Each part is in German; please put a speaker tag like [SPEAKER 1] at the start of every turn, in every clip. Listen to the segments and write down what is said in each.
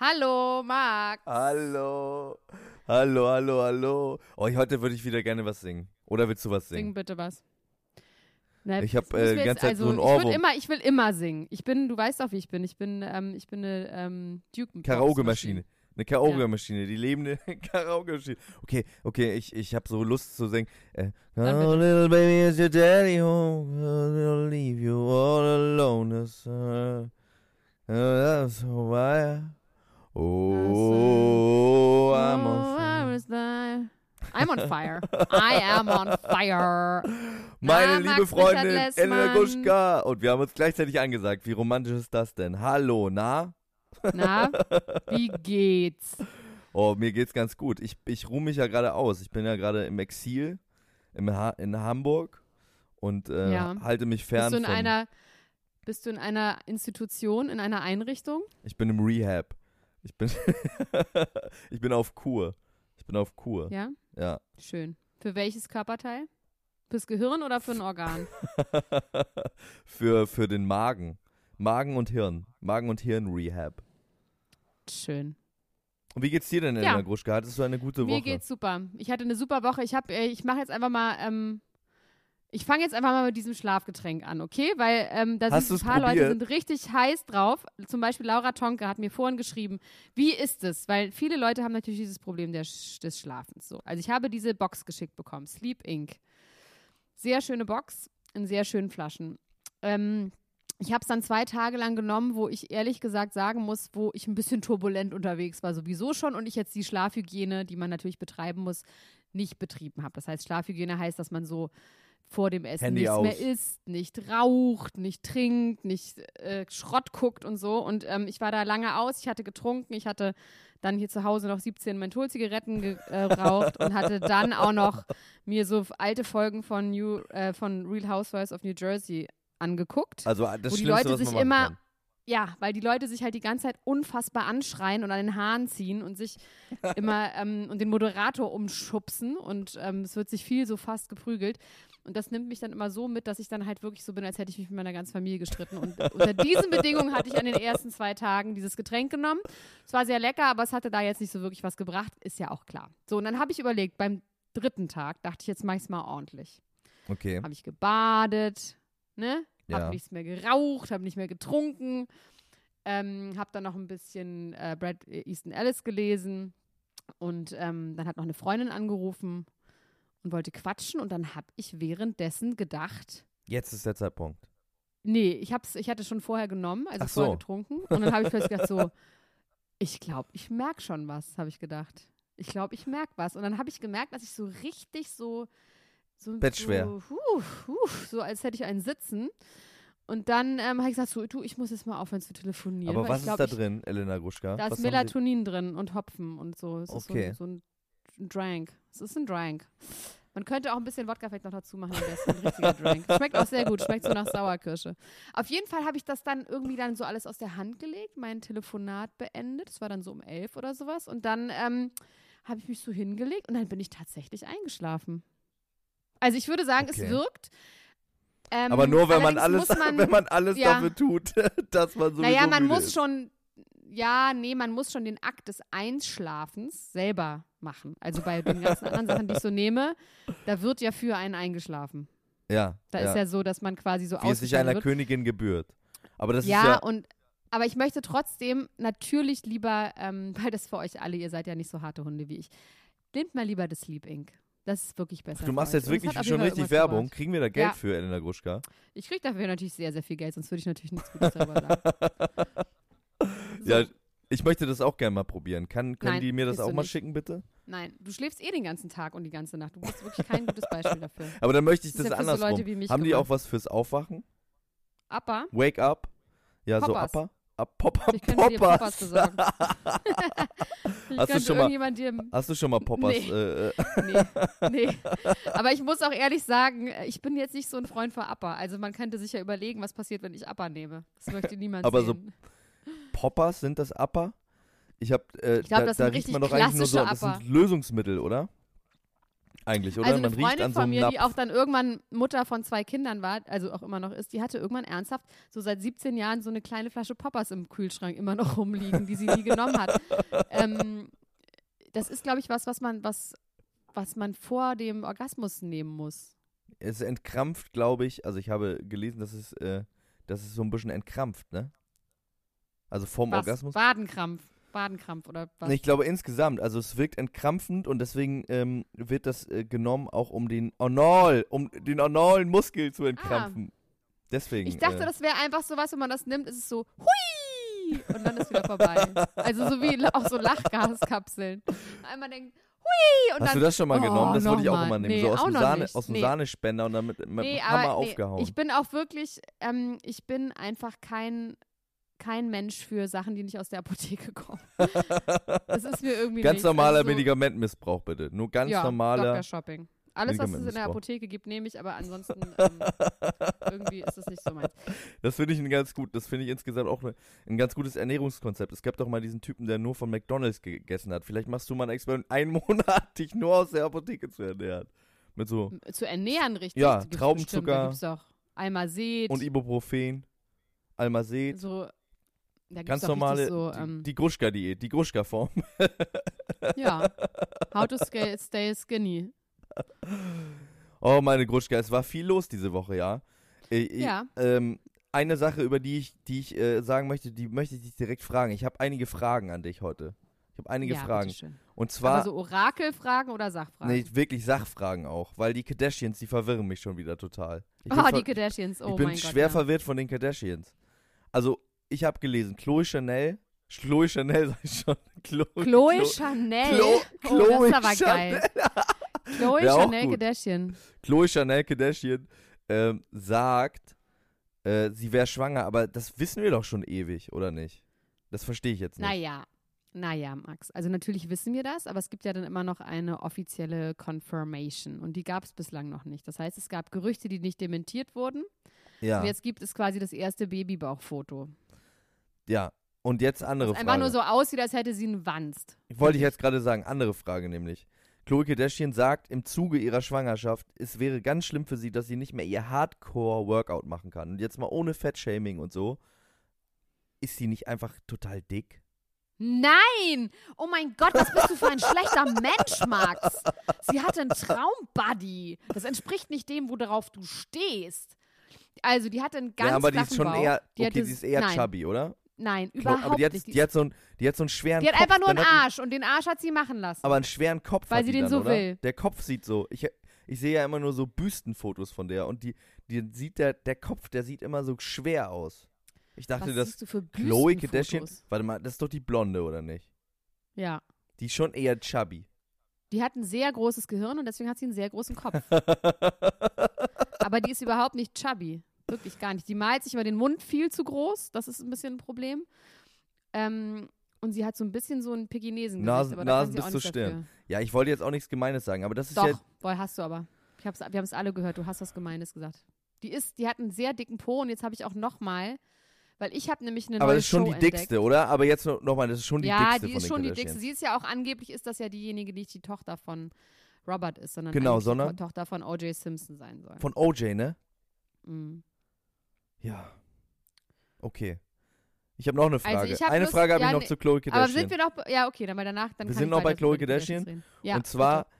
[SPEAKER 1] Hallo, Max.
[SPEAKER 2] Hallo. Hallo, hallo, hallo. Oh, heute würde ich wieder gerne was singen. Oder willst du was singen?
[SPEAKER 1] Sing bitte was.
[SPEAKER 2] Na, ich habe äh, die ganze Zeit also, so ein
[SPEAKER 1] Ohrwurm. Ich, immer, ich will immer singen. Ich bin, du weißt auch, wie ich bin. Ich bin, ähm, ich bin eine ähm, Duke
[SPEAKER 2] Karaoke-Maschine. Eine Karaoke-Maschine, ja. die lebende Karaoke-Maschine. Okay, okay, ich, ich habe so Lust zu singen. Äh, oh, little baby, is your daddy home? I'll leave you all alone. That's, uh, that's why Oh, I'm on
[SPEAKER 1] fire. I'm on fire. I am on fire.
[SPEAKER 2] Meine na, liebe Freundin Elena Guschka. Und wir haben uns gleichzeitig angesagt. Wie romantisch ist das denn? Hallo, na?
[SPEAKER 1] Na, wie geht's?
[SPEAKER 2] Oh, mir geht's ganz gut. Ich, ich ruhe mich ja gerade aus. Ich bin ja gerade im Exil im ha in Hamburg und äh, ja. halte mich fern
[SPEAKER 1] bist du in
[SPEAKER 2] von...
[SPEAKER 1] Einer, bist du in einer Institution, in einer Einrichtung?
[SPEAKER 2] Ich bin im Rehab. Ich bin, ich bin auf Kur. Ich bin auf Kur.
[SPEAKER 1] Ja?
[SPEAKER 2] Ja.
[SPEAKER 1] Schön. Für welches Körperteil? Fürs Gehirn oder für ein Organ?
[SPEAKER 2] für, für den Magen. Magen und Hirn. Magen und Hirn Rehab.
[SPEAKER 1] Schön.
[SPEAKER 2] Und wie geht's dir denn, Elena ja. Gruschka? Hattest du eine gute Woche?
[SPEAKER 1] Mir geht's super. Ich hatte eine super Woche. Ich, äh, ich mache jetzt einfach mal ähm, ich fange jetzt einfach mal mit diesem Schlafgetränk an, okay? Weil ähm, da sind ein paar probiert? Leute sind richtig heiß drauf. Zum Beispiel Laura Tonke hat mir vorhin geschrieben, wie ist es? Weil viele Leute haben natürlich dieses Problem der, des Schlafens. So. Also ich habe diese Box geschickt bekommen, Sleep Inc. Sehr schöne Box in sehr schönen Flaschen. Ähm, ich habe es dann zwei Tage lang genommen, wo ich ehrlich gesagt sagen muss, wo ich ein bisschen turbulent unterwegs war, sowieso schon und ich jetzt die Schlafhygiene, die man natürlich betreiben muss, nicht betrieben habe. Das heißt, Schlafhygiene heißt, dass man so vor dem Essen
[SPEAKER 2] Handy
[SPEAKER 1] nichts
[SPEAKER 2] aus.
[SPEAKER 1] mehr isst, nicht raucht, nicht trinkt, nicht äh, Schrott guckt und so. Und ähm, ich war da lange aus, ich hatte getrunken, ich hatte dann hier zu Hause noch 17 Mentholzigaretten geraucht äh, und hatte dann auch noch mir so alte Folgen von, New, äh, von Real Housewives of New Jersey angeguckt.
[SPEAKER 2] Also das
[SPEAKER 1] wo die Leute sich
[SPEAKER 2] immer
[SPEAKER 1] kann. Ja, weil die Leute sich halt die ganze Zeit unfassbar anschreien und an den Haaren ziehen und sich immer ähm, und den Moderator umschubsen und ähm, es wird sich viel so fast geprügelt. Und das nimmt mich dann immer so mit, dass ich dann halt wirklich so bin, als hätte ich mich mit meiner ganzen Familie gestritten. Und unter diesen Bedingungen hatte ich an den ersten zwei Tagen dieses Getränk genommen. Es war sehr lecker, aber es hatte da jetzt nicht so wirklich was gebracht, ist ja auch klar. So, und dann habe ich überlegt, beim dritten Tag dachte ich, jetzt mache ich es mal ordentlich.
[SPEAKER 2] Okay.
[SPEAKER 1] Habe ich gebadet, ne? Habe ja. nichts mehr geraucht, habe nicht mehr getrunken. Ähm, habe dann noch ein bisschen äh, Brad Easton Ellis gelesen. Und ähm, dann hat noch eine Freundin angerufen und wollte quatschen und dann habe ich währenddessen gedacht.
[SPEAKER 2] Jetzt ist der Zeitpunkt.
[SPEAKER 1] Nee, ich, hab's, ich hatte schon vorher genommen, also
[SPEAKER 2] Ach
[SPEAKER 1] vorher getrunken. Und dann habe ich plötzlich gedacht, so, ich glaube, ich merke schon was, habe ich gedacht. Ich glaube, ich merke was. Und dann habe ich gemerkt, dass ich so richtig so. So
[SPEAKER 2] Bettschwer.
[SPEAKER 1] So, huh, huh, so als hätte ich einen Sitzen. Und dann ähm, habe ich gesagt, so, du, ich muss jetzt mal aufhören zu telefonieren.
[SPEAKER 2] Aber was
[SPEAKER 1] glaub,
[SPEAKER 2] ist da drin, Elena Gruschka?
[SPEAKER 1] Da ist Melatonin drin und Hopfen und so. Es
[SPEAKER 2] okay.
[SPEAKER 1] so, so ein, ein Drank. Es ist ein Drank. Man könnte auch ein bisschen Wodka vielleicht noch dazu machen, am besten. Ein richtiger Drink. Schmeckt auch sehr gut, schmeckt so nach Sauerkirsche. Auf jeden Fall habe ich das dann irgendwie dann so alles aus der Hand gelegt, mein Telefonat beendet. Das war dann so um elf oder sowas. Und dann ähm, habe ich mich so hingelegt und dann bin ich tatsächlich eingeschlafen. Also ich würde sagen, okay. es wirkt.
[SPEAKER 2] Ähm, Aber nur, wenn man alles, man, wenn man alles ja, dafür tut, dass man so.
[SPEAKER 1] Naja, man muss
[SPEAKER 2] ist.
[SPEAKER 1] schon ja, nee, man muss schon den Akt des Einschlafens selber machen. Also bei den ganzen anderen Sachen, die ich so nehme, da wird ja für einen eingeschlafen.
[SPEAKER 2] Ja.
[SPEAKER 1] Da
[SPEAKER 2] ja.
[SPEAKER 1] ist ja so, dass man quasi so
[SPEAKER 2] Wie es sich einer
[SPEAKER 1] wird.
[SPEAKER 2] Königin gebührt. Aber das
[SPEAKER 1] ja,
[SPEAKER 2] ist ja.
[SPEAKER 1] und aber ich möchte trotzdem natürlich lieber, ähm, weil das für euch alle, ihr seid ja nicht so harte Hunde wie ich, nehmt mal lieber das Sleep Ink. Das ist wirklich besser.
[SPEAKER 2] Du machst jetzt wirklich schon richtig Werbung.
[SPEAKER 1] gebracht.
[SPEAKER 2] Kriegen wir da Geld
[SPEAKER 1] Ja.
[SPEAKER 2] für, Elena Gruschka?
[SPEAKER 1] Ich krieg dafür natürlich sehr, sehr viel Geld, sonst würde ich natürlich nichts Gutes darüber sagen. So,
[SPEAKER 2] Ja, ich möchte das auch gerne mal probieren. Kann, können
[SPEAKER 1] Nein,
[SPEAKER 2] die mir das auch mal
[SPEAKER 1] nicht.
[SPEAKER 2] schicken, bitte?
[SPEAKER 1] Nein, du schläfst eh den ganzen Tag und die ganze Nacht. Du bist wirklich kein gutes Beispiel dafür.
[SPEAKER 2] Aber dann möchte ich
[SPEAKER 1] Das
[SPEAKER 2] das,
[SPEAKER 1] ja so
[SPEAKER 2] andersrum.
[SPEAKER 1] Leute wie mich
[SPEAKER 2] Haben die
[SPEAKER 1] gemacht.
[SPEAKER 2] auch was fürs Aufwachen?
[SPEAKER 1] Appa,
[SPEAKER 2] Wake up? Ja,
[SPEAKER 1] Poppers.
[SPEAKER 2] so Upper? Up, Popper,
[SPEAKER 1] ich könnte dir Poppers
[SPEAKER 2] Poppers.
[SPEAKER 1] besorgen.
[SPEAKER 2] Hast du schon mal- Hast du schon mal Poppers?
[SPEAKER 1] Nee.
[SPEAKER 2] Äh, äh,
[SPEAKER 1] Nee, nee. Aber ich muss auch ehrlich sagen, ich bin jetzt nicht so ein Freund für Appa. Also man könnte sich ja überlegen, was passiert, wenn ich Appa nehme. Das möchte niemand
[SPEAKER 2] Aber so-
[SPEAKER 1] sehen.
[SPEAKER 2] Poppers sind das Upper? Ich hab, äh,
[SPEAKER 1] Ich glaub,
[SPEAKER 2] da,
[SPEAKER 1] das
[SPEAKER 2] da riecht man doch eigentlich nur so,
[SPEAKER 1] klassische
[SPEAKER 2] das sind Lösungsmittel, oder? Eigentlich, oder?
[SPEAKER 1] also eine
[SPEAKER 2] man riecht
[SPEAKER 1] Freundin
[SPEAKER 2] an so
[SPEAKER 1] von mir,
[SPEAKER 2] Napf.
[SPEAKER 1] die auch dann irgendwann Mutter von zwei Kindern war, also auch immer noch ist, die hatte irgendwann ernsthaft so seit 17 Jahren so eine kleine Flasche Poppers im Kühlschrank immer noch rumliegen, die sie nie genommen hat. Ähm, das ist, glaube ich, was, was man, was, was man vor dem Orgasmus nehmen muss.
[SPEAKER 2] Es entkrampft, glaube ich. Also ich habe gelesen, dass es, äh, dass es so ein bisschen entkrampft, ne? Also vorm
[SPEAKER 1] Was?
[SPEAKER 2] Orgasmus.
[SPEAKER 1] Badenkrampf. Badenkrampf oder was?
[SPEAKER 2] Ich glaube insgesamt, also es wirkt entkrampfend und deswegen ähm, wird das äh, genommen auch um den Anal, um den analen Muskel zu entkrampfen. Deswegen.
[SPEAKER 1] Ah. Ich dachte,
[SPEAKER 2] äh,
[SPEAKER 1] das wäre einfach so was, wenn man das nimmt, ist es so hui und dann ist wieder vorbei. Also so wie auch so Lachgaskapseln. Einmal denkt hui und
[SPEAKER 2] Hast
[SPEAKER 1] dann
[SPEAKER 2] du das schon mal
[SPEAKER 1] oh,
[SPEAKER 2] genommen? Das wollte ich auch immer nehmen.
[SPEAKER 1] Nee,
[SPEAKER 2] so aus dem, Sahne, aus dem
[SPEAKER 1] Nee.
[SPEAKER 2] Sahnespender und dann mit, mit
[SPEAKER 1] Nee,
[SPEAKER 2] dem Hammer
[SPEAKER 1] aber
[SPEAKER 2] aufgehauen.
[SPEAKER 1] ich bin auch wirklich, ähm, ich bin einfach kein kein Mensch für Sachen, die nicht aus der Apotheke kommen. das ist mir irgendwie
[SPEAKER 2] ganz
[SPEAKER 1] nicht.
[SPEAKER 2] normaler
[SPEAKER 1] also so,
[SPEAKER 2] Medikamentmissbrauch, bitte. Nur ganz
[SPEAKER 1] ja,
[SPEAKER 2] normaler.
[SPEAKER 1] Dr. Shopping. Alles, was es in der. Apotheke gibt, nehme ich, aber ansonsten ähm, irgendwie ist das nicht so meins.
[SPEAKER 2] Das finde ich ein ganz gut. Das finde ich insgesamt auch ne, ein ganz gutes Ernährungskonzept. Es gab doch mal diesen Typen, der nur von McDonalds gegessen hat. Vielleicht machst du mal ein Experiment, einen Monat dich nur aus der Apotheke zu ernähren. Mit so
[SPEAKER 1] Zu ernähren, richtig?
[SPEAKER 2] Ja, Traubenzucker.
[SPEAKER 1] Bestimmt, da gibt's auch Almazet.
[SPEAKER 2] und Ibuprofen, Almazet.
[SPEAKER 1] so,
[SPEAKER 2] Ganz normale,
[SPEAKER 1] so,
[SPEAKER 2] die,
[SPEAKER 1] ähm,
[SPEAKER 2] die Gruschka-Diät, die Gruschka-Form.
[SPEAKER 1] ja. How to stay, stay skinny.
[SPEAKER 2] Oh, meine Gruschka, es war viel los diese Woche, ja. Ich, ich,
[SPEAKER 1] Ja.
[SPEAKER 2] Ähm, eine Sache, über die ich, die ich äh, sagen möchte, die möchte ich dich direkt fragen. Ich habe einige Fragen an dich heute. Ich habe einige
[SPEAKER 1] ja,
[SPEAKER 2] Fragen. Und zwar,
[SPEAKER 1] Aber so Orakelfragen oder Sachfragen?
[SPEAKER 2] nee, wirklich Sachfragen auch, weil die Kardashians, die verwirren mich schon wieder total. Ich
[SPEAKER 1] oh, die Kardashians, oh
[SPEAKER 2] ich bin
[SPEAKER 1] mein Gott.
[SPEAKER 2] schwer
[SPEAKER 1] ja.
[SPEAKER 2] verwirrt von den Kardashians. Also, ich habe gelesen, Chloe Chanel, Chloe Chanel sag ich schon. Chloe,
[SPEAKER 1] Chloe Chanel.
[SPEAKER 2] Chlo-
[SPEAKER 1] oh, das
[SPEAKER 2] Chloe
[SPEAKER 1] ist aber
[SPEAKER 2] Chanel.
[SPEAKER 1] geil. Chloe
[SPEAKER 2] Wär
[SPEAKER 1] Chanel. Kardashian.
[SPEAKER 2] Chloe Chanel Kardashian ähm, sagt, äh, sie wäre schwanger, aber das wissen wir doch schon ewig, oder nicht? Das verstehe ich jetzt nicht.
[SPEAKER 1] Naja, naja, Max. Also natürlich wissen wir das, aber es gibt ja dann immer noch eine offizielle Confirmation und die gab es bislang noch nicht. Das heißt, es gab Gerüchte, die nicht dementiert wurden
[SPEAKER 2] ja,
[SPEAKER 1] und jetzt gibt es quasi das erste Babybauchfoto.
[SPEAKER 2] Ja. Und jetzt andere
[SPEAKER 1] Das einfach
[SPEAKER 2] Frage.
[SPEAKER 1] nur so aussieht, als hätte sie einen Wanst.
[SPEAKER 2] Wollte ich jetzt gerade sagen, andere Frage nämlich. Chloe Kardashian sagt im Zuge ihrer Schwangerschaft, es wäre ganz schlimm für sie, dass sie nicht mehr ihr Hardcore-Workout machen kann. Und jetzt mal ohne Fettshaming und so. Ist sie nicht einfach total dick?
[SPEAKER 1] Nein! Oh mein Gott, was bist du für ein schlechter Mensch, Max? Sie hatte einen Traumbuddy. Das entspricht nicht dem, worauf du stehst. Also, die hatte einen ganz
[SPEAKER 2] ja, aber die ist schon
[SPEAKER 1] Bauch.
[SPEAKER 2] eher,
[SPEAKER 1] Die
[SPEAKER 2] okay,
[SPEAKER 1] hatte-
[SPEAKER 2] sie ist eher
[SPEAKER 1] nein,
[SPEAKER 2] chubby, oder?
[SPEAKER 1] Nein, überhaupt
[SPEAKER 2] aber die hat,
[SPEAKER 1] nicht.
[SPEAKER 2] die, hat so einen, die hat so einen schweren
[SPEAKER 1] die hat
[SPEAKER 2] Kopf.
[SPEAKER 1] einfach nur einen Arsch und den Arsch hat sie machen lassen.
[SPEAKER 2] Aber einen schweren Kopf
[SPEAKER 1] Weil sie den
[SPEAKER 2] dann,
[SPEAKER 1] so
[SPEAKER 2] oder?
[SPEAKER 1] will.
[SPEAKER 2] Der Kopf sieht so, ich, ich sehe ja immer nur so Büstenfotos von der und die, die sieht der, der Kopf, der sieht immer so schwer aus. Ich dachte,
[SPEAKER 1] Was
[SPEAKER 2] dass
[SPEAKER 1] für
[SPEAKER 2] Chloe
[SPEAKER 1] Büstenfotos?
[SPEAKER 2] Kardashian, warte mal, das ist doch die Blonde, oder nicht?
[SPEAKER 1] Ja.
[SPEAKER 2] Die ist schon eher chubby.
[SPEAKER 1] Die hat ein sehr großes Gehirn und deswegen hat sie einen sehr großen Kopf. Aber die ist überhaupt nicht chubby. Wirklich gar nicht. Die malt sich über den Mund viel zu groß. Das ist ein bisschen ein Problem. Ähm, und sie hat so ein bisschen so ein Pekinesen
[SPEAKER 2] Nase-
[SPEAKER 1] aber
[SPEAKER 2] Nasen bis zur Stirn.
[SPEAKER 1] dafür.
[SPEAKER 2] Ja, ich wollte jetzt auch nichts Gemeines sagen, aber das ist
[SPEAKER 1] Doch,
[SPEAKER 2] ja.
[SPEAKER 1] boah, hast du aber. Ich hab's, wir haben es alle gehört. Du hast was Gemeines gesagt. Die ist, die hat einen sehr dicken Po und jetzt habe ich auch noch mal, weil ich habe nämlich eine
[SPEAKER 2] Aber
[SPEAKER 1] neue
[SPEAKER 2] das ist schon
[SPEAKER 1] Show
[SPEAKER 2] die
[SPEAKER 1] entdeckt.
[SPEAKER 2] dickste, oder? Aber jetzt noch, noch mal, das ist schon die
[SPEAKER 1] ja,
[SPEAKER 2] dickste
[SPEAKER 1] die
[SPEAKER 2] von
[SPEAKER 1] ist schon die dickste. Sie ist ja auch angeblich ist das ja diejenige, die nicht die Tochter von Robert ist, sondern
[SPEAKER 2] Genau, sondern?
[SPEAKER 1] die Tochter von O.J. Simpson sein soll.
[SPEAKER 2] Von OJ, ne?
[SPEAKER 1] Mhm.
[SPEAKER 2] Ja. Okay. Ich habe noch eine Frage.
[SPEAKER 1] Also ich hab
[SPEAKER 2] eine
[SPEAKER 1] bloß-
[SPEAKER 2] Frage habe
[SPEAKER 1] ja,
[SPEAKER 2] ich noch
[SPEAKER 1] nee,
[SPEAKER 2] zu Chloe
[SPEAKER 1] Aber
[SPEAKER 2] Kardashian.
[SPEAKER 1] sind wir noch, ja okay, dann mal danach, dann
[SPEAKER 2] Wir sind
[SPEAKER 1] ich
[SPEAKER 2] noch bei
[SPEAKER 1] die
[SPEAKER 2] Kardashian.
[SPEAKER 1] Ja,
[SPEAKER 2] und zwar
[SPEAKER 1] bitte.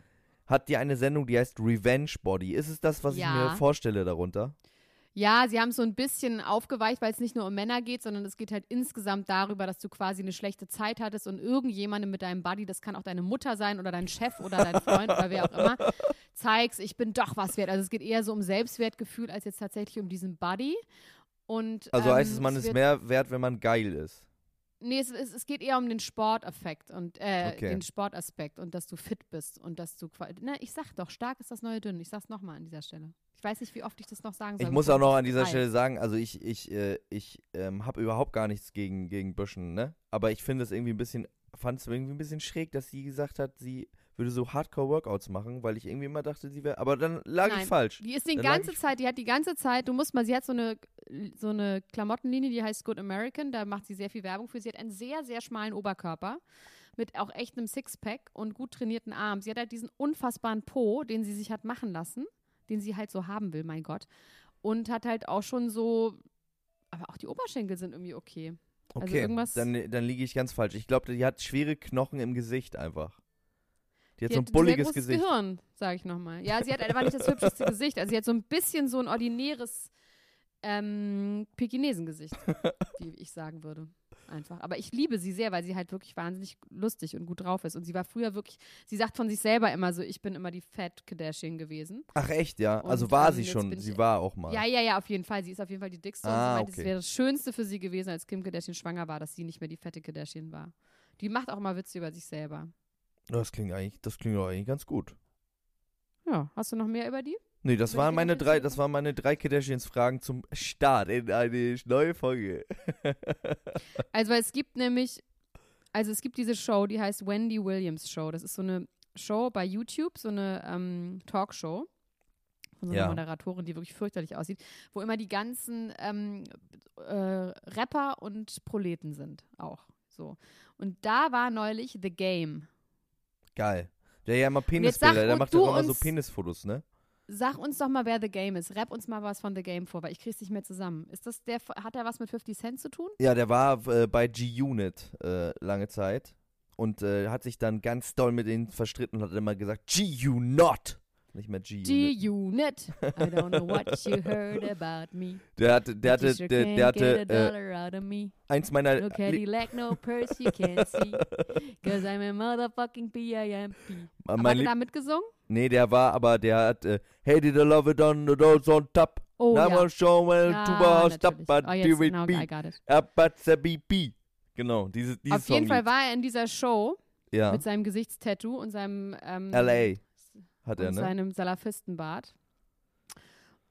[SPEAKER 2] hat die eine Sendung, die heißt Revenge Body. Ist es das, was ich
[SPEAKER 1] Ja.
[SPEAKER 2] mir vorstelle darunter?
[SPEAKER 1] Ja, sie haben es so ein bisschen aufgeweicht, weil es nicht nur um Männer geht, sondern es geht halt insgesamt darüber, dass du quasi eine schlechte Zeit hattest und irgendjemandem mit deinem Buddy, das kann auch deine Mutter sein oder dein Chef oder dein Freund oder wer auch immer, zeigst, ich bin doch was wert. Also es geht eher so um Selbstwertgefühl als jetzt tatsächlich um diesen Buddy. Und,
[SPEAKER 2] Also
[SPEAKER 1] ähm,
[SPEAKER 2] heißt es, man ist mehr wert, wenn man geil ist.
[SPEAKER 1] Nee, es, es, es geht eher um den Sporteffekt und äh,
[SPEAKER 2] Okay.
[SPEAKER 1] den Sportaspekt und dass du fit bist und dass du Na, ich sag doch, stark ist das neue dünn. Ich sag's nochmal an dieser Stelle. Ich weiß nicht, wie oft ich das noch sagen soll.
[SPEAKER 2] Ich muss auch noch an dieser. Stelle sagen, also ich, ich, äh, ich ähm, habe überhaupt gar nichts gegen, gegen Büschen, ne? Aber ich finde es irgendwie ein bisschen, fand es irgendwie ein bisschen schräg, dass sie gesagt hat, sie würde so Hardcore-Workouts machen, weil ich irgendwie immer dachte, sie wäre. Aber dann lag
[SPEAKER 1] Nein.
[SPEAKER 2] ich falsch.
[SPEAKER 1] Die ist die
[SPEAKER 2] Dann
[SPEAKER 1] ganze Zeit, die hat die ganze Zeit, du musst mal, sie hat so eine, so eine Klamottenlinie, die heißt Good American, da macht sie sehr viel Werbung für. Sie hat einen sehr, sehr schmalen Oberkörper mit auch echt einem Sixpack und gut trainierten Armen. Sie hat halt diesen unfassbaren Po, den sie sich hat machen lassen, den sie halt so haben will, mein Gott. Und hat halt auch schon so, aber auch die Oberschenkel sind irgendwie okay. Also
[SPEAKER 2] Okay,
[SPEAKER 1] irgendwas-
[SPEAKER 2] dann, dann liege ich ganz falsch. Ich glaube, die hat schwere Knochen im Gesicht einfach. Die hat
[SPEAKER 1] Die
[SPEAKER 2] so ein
[SPEAKER 1] hat
[SPEAKER 2] bulliges Gesicht.
[SPEAKER 1] Gehirn, sage ich nochmal. Ja, sie hat einfach nicht das hübscheste Gesicht. Also sie hat so ein bisschen so ein ordinäres ähm, Pekinesengesicht, wie ich sagen würde. Einfach. Aber ich liebe sie sehr, weil sie halt wirklich wahnsinnig lustig und gut drauf ist. Und sie war früher wirklich, sie sagt von sich selber immer so, ich bin immer die Fat Kardashian gewesen.
[SPEAKER 2] Ach echt, ja. Also
[SPEAKER 1] Und,
[SPEAKER 2] war
[SPEAKER 1] ähm,
[SPEAKER 2] sie
[SPEAKER 1] jetzt
[SPEAKER 2] schon. Sie war auch mal.
[SPEAKER 1] Ja, ja, ja, auf jeden Fall. Sie ist auf jeden Fall die dickste. und
[SPEAKER 2] Ah,
[SPEAKER 1] sie meinte,
[SPEAKER 2] okay.
[SPEAKER 1] es wäre das Schönste für sie gewesen, als Kim Kardashian schwanger war, dass sie nicht mehr die fette Kardashian war. Die macht auch immer Witze über sich selber.
[SPEAKER 2] Das klingt eigentlich, das klingt doch eigentlich ganz gut.
[SPEAKER 1] Ja, hast du noch mehr über die?
[SPEAKER 2] Nee, das waren meine drei, das waren meine drei Kardashians-Fragen zum Start in eine neue Folge.
[SPEAKER 1] Also es gibt nämlich, also es gibt diese Show, die heißt Wendy Williams Show. Das ist so eine Show bei YouTube, so eine ähm, Talkshow von so einer
[SPEAKER 2] Ja.
[SPEAKER 1] Moderatorin, die wirklich fürchterlich aussieht, wo immer die ganzen ähm, äh, Rapper und Proleten sind auch. So. Und da war neulich The Game.
[SPEAKER 2] Geil. Der ja immer Penisbilder, der macht doch immer so Penisfotos, ne?
[SPEAKER 1] Sag uns doch mal, wer The Game ist. Rap uns mal was von The Game vor, weil ich krieg's nicht mehr zusammen. Ist das der, hat er was mit 50 Cent zu tun?
[SPEAKER 2] Ja, der war äh, bei G-Unit äh, lange Zeit und äh, hat sich dann ganz doll mit denen verstritten und hat immer gesagt, G-U-Not. Nicht mehr G-Unit.
[SPEAKER 1] G-Unit. I don't know what you heard about me.
[SPEAKER 2] Der hatte, der hatte,
[SPEAKER 1] sure
[SPEAKER 2] der, der hatte äh, eins meiner
[SPEAKER 1] No Cadillac, no purse you can't see. Cause I'm a motherfucking P.I.M.P. Hat er da mitgesungen?
[SPEAKER 2] Nee, der war aber, der hat äh, Hey, did I love it on the doors on top?
[SPEAKER 1] Oh
[SPEAKER 2] Now
[SPEAKER 1] ja.
[SPEAKER 2] I'll show well
[SPEAKER 1] Ja,
[SPEAKER 2] to stop,
[SPEAKER 1] natürlich.
[SPEAKER 2] but
[SPEAKER 1] oh,
[SPEAKER 2] do it be.
[SPEAKER 1] I got it.
[SPEAKER 2] But the BP. Genau, diese, dieses
[SPEAKER 1] Auf jeden Fall war er in dieser Show
[SPEAKER 2] Ja,
[SPEAKER 1] mit seinem Gesichtstattoo und seinem ähm,
[SPEAKER 2] L.A. hat er, ne?
[SPEAKER 1] seinem Salafistenbart.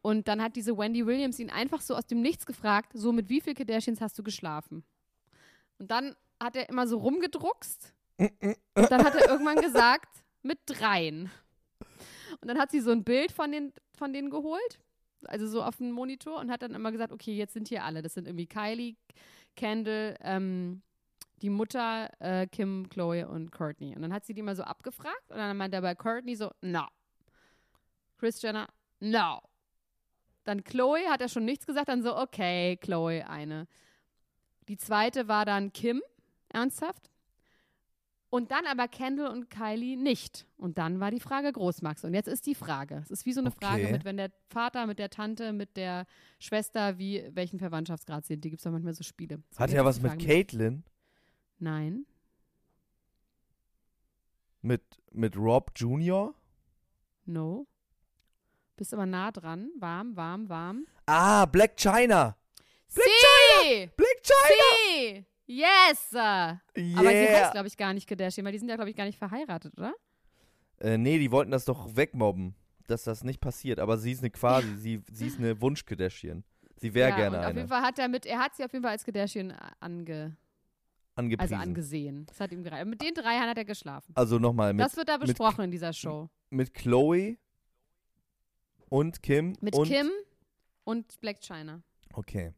[SPEAKER 1] Und dann hat diese Wendy Williams ihn einfach so aus dem Nichts gefragt, so mit wie viel Kardashians hast du geschlafen? Und dann hat er immer so rumgedruckst und dann hat er irgendwann gesagt, mit dreien. Und dann hat sie so ein Bild von, den, von denen geholt, also so auf dem Monitor und hat dann immer gesagt, okay, jetzt sind hier alle. Das sind irgendwie Kylie, Kendall, ähm, die Mutter, äh, Kim, Chloe und Courtney. Und dann hat sie die mal so abgefragt und dann meinte er bei Courtney so, no. Chris Jenner, no. Dann Chloe hat er schon nichts gesagt, dann so, okay, Chloe, eine. Die zweite war dann Kim, ernsthaft. Und dann aber Kendall und Kylie nicht. Und dann war die Frage Großmax. Und jetzt ist die Frage. Es ist wie so eine Frage
[SPEAKER 2] Okay.
[SPEAKER 1] mit, wenn der Vater mit der Tante, mit der Schwester, wie welchen Verwandtschaftsgrad sind. Die gibt es doch manchmal so Spiele. So,
[SPEAKER 2] Hat er was mit
[SPEAKER 1] Frage
[SPEAKER 2] Caitlyn?
[SPEAKER 1] Nein.
[SPEAKER 2] Mit, mit Rob Jr.?
[SPEAKER 1] No. Bist aber nah dran. Warm, warm, warm.
[SPEAKER 2] Ah, Black China.
[SPEAKER 1] Sie!
[SPEAKER 2] Black China!
[SPEAKER 1] Sie! Yes! Aber sie
[SPEAKER 2] Yeah.
[SPEAKER 1] heißt, glaube ich, gar nicht Kardashian, weil die sind ja, glaube ich, gar nicht verheiratet, oder?
[SPEAKER 2] Äh, nee, die wollten das doch wegmobben, dass das nicht passiert. Aber sie ist eine quasi, sie, sie ist eine Wunsch-Kardashian. Sie wäre
[SPEAKER 1] ja,
[SPEAKER 2] gerne
[SPEAKER 1] und auf
[SPEAKER 2] eine.
[SPEAKER 1] jeden Fall hat er mit, er hat sie auf jeden Fall als Kardashian ange,
[SPEAKER 2] Angepriesen.
[SPEAKER 1] also angesehen. Das hat ihm gereicht. Mit den drei hat er geschlafen.
[SPEAKER 2] Also nochmal mit,
[SPEAKER 1] das wird da
[SPEAKER 2] mit-
[SPEAKER 1] besprochen in dieser Show.
[SPEAKER 2] mit Chloe und Kim
[SPEAKER 1] Mit
[SPEAKER 2] und
[SPEAKER 1] Kim und Black China.
[SPEAKER 2] Okay.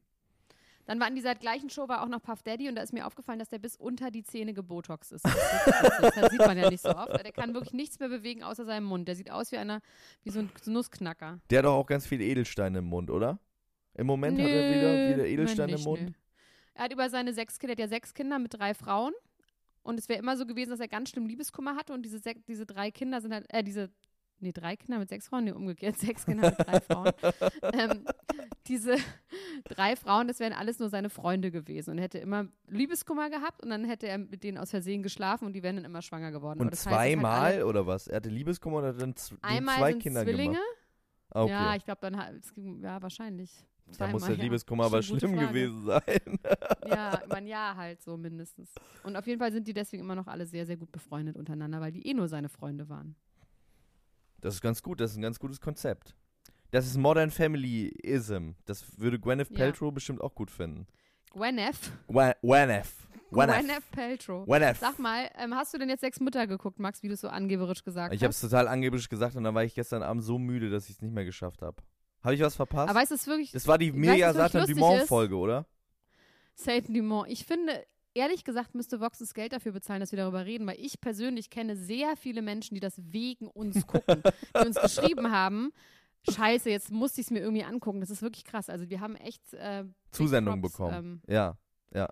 [SPEAKER 1] Dann war in dieser gleichen Show war auch noch Puff Daddy und da ist mir aufgefallen, dass der bis unter die Zähne gebotox ist. Das, sieht man ja nicht so oft. Der kann wirklich nichts mehr bewegen außer seinem Mund. Der sieht aus wie einer, wie so ein Nussknacker.
[SPEAKER 2] Der hat doch auch ganz viele Edelsteine im Mund, oder? Im Moment hat er wieder, wieder Edelsteine
[SPEAKER 1] nicht,
[SPEAKER 2] im Mund.
[SPEAKER 1] nö. Er hat über seine sechs Kinder, er hat ja sechs Kinder mit drei Frauen. Und es wäre immer so gewesen, dass er ganz schlimm Liebeskummer hatte und diese, diese drei Kinder sind halt, äh, diese nee, drei Kinder mit sechs Frauen, nee, umgekehrt, sechs Kinder mit drei Frauen. ähm, diese drei Frauen, das wären alles nur seine Freunde gewesen und er hätte immer Liebeskummer gehabt und dann hätte er mit denen aus Versehen geschlafen und die wären dann immer schwanger geworden.
[SPEAKER 2] Und
[SPEAKER 1] hat
[SPEAKER 2] zweimal
[SPEAKER 1] alle-
[SPEAKER 2] oder was? Er hatte Liebeskummer und hat dann zwei Kinder
[SPEAKER 1] Zwillinge.
[SPEAKER 2] gemacht. Ah, Okay.
[SPEAKER 1] Ja, ich glaube, dann hat es ging- ja wahrscheinlich.
[SPEAKER 2] Da muss der
[SPEAKER 1] ja.
[SPEAKER 2] Liebeskummer aber schlimm
[SPEAKER 1] Frage.
[SPEAKER 2] gewesen sein.
[SPEAKER 1] Ja, ein Jahr halt so mindestens. Und auf jeden Fall sind die deswegen immer noch alle sehr, sehr gut befreundet untereinander, weil die eh nur seine Freunde waren.
[SPEAKER 2] Das ist ganz gut, das ist ein ganz gutes Konzept. Das ist Modern Family-Ism. Das würde Gwyneth
[SPEAKER 1] Ja.
[SPEAKER 2] Paltrow bestimmt auch gut finden.
[SPEAKER 1] Gwyneth.
[SPEAKER 2] Gwyneth. Gwyneth.
[SPEAKER 1] Paltrow.
[SPEAKER 2] Gwyneth.
[SPEAKER 1] Sag mal, ähm, hast du denn jetzt sechs Mütter geguckt, Max, wie du es so angeberisch gesagt
[SPEAKER 2] Ich habe
[SPEAKER 1] hast?
[SPEAKER 2] es total angeblich gesagt und dann war ich gestern Abend so müde, dass ich es nicht mehr geschafft habe. Habe ich was verpasst?
[SPEAKER 1] Aber du, es ist wirklich
[SPEAKER 2] das war die
[SPEAKER 1] wirklich
[SPEAKER 2] Satan
[SPEAKER 1] lustig
[SPEAKER 2] Dumont
[SPEAKER 1] ist?
[SPEAKER 2] Folge, oder?
[SPEAKER 1] Satan Dumont. Ich finde, ehrlich gesagt, müsste Vox das Geld dafür bezahlen, dass wir darüber reden, weil ich persönlich kenne sehr viele Menschen, die das wegen uns gucken, die uns geschrieben haben. Scheiße, jetzt musste ich es mir irgendwie angucken. Das ist wirklich krass. Also wir haben echt äh, Big
[SPEAKER 2] Zusendung
[SPEAKER 1] Props,
[SPEAKER 2] bekommen.
[SPEAKER 1] Ähm,
[SPEAKER 2] ja, ja.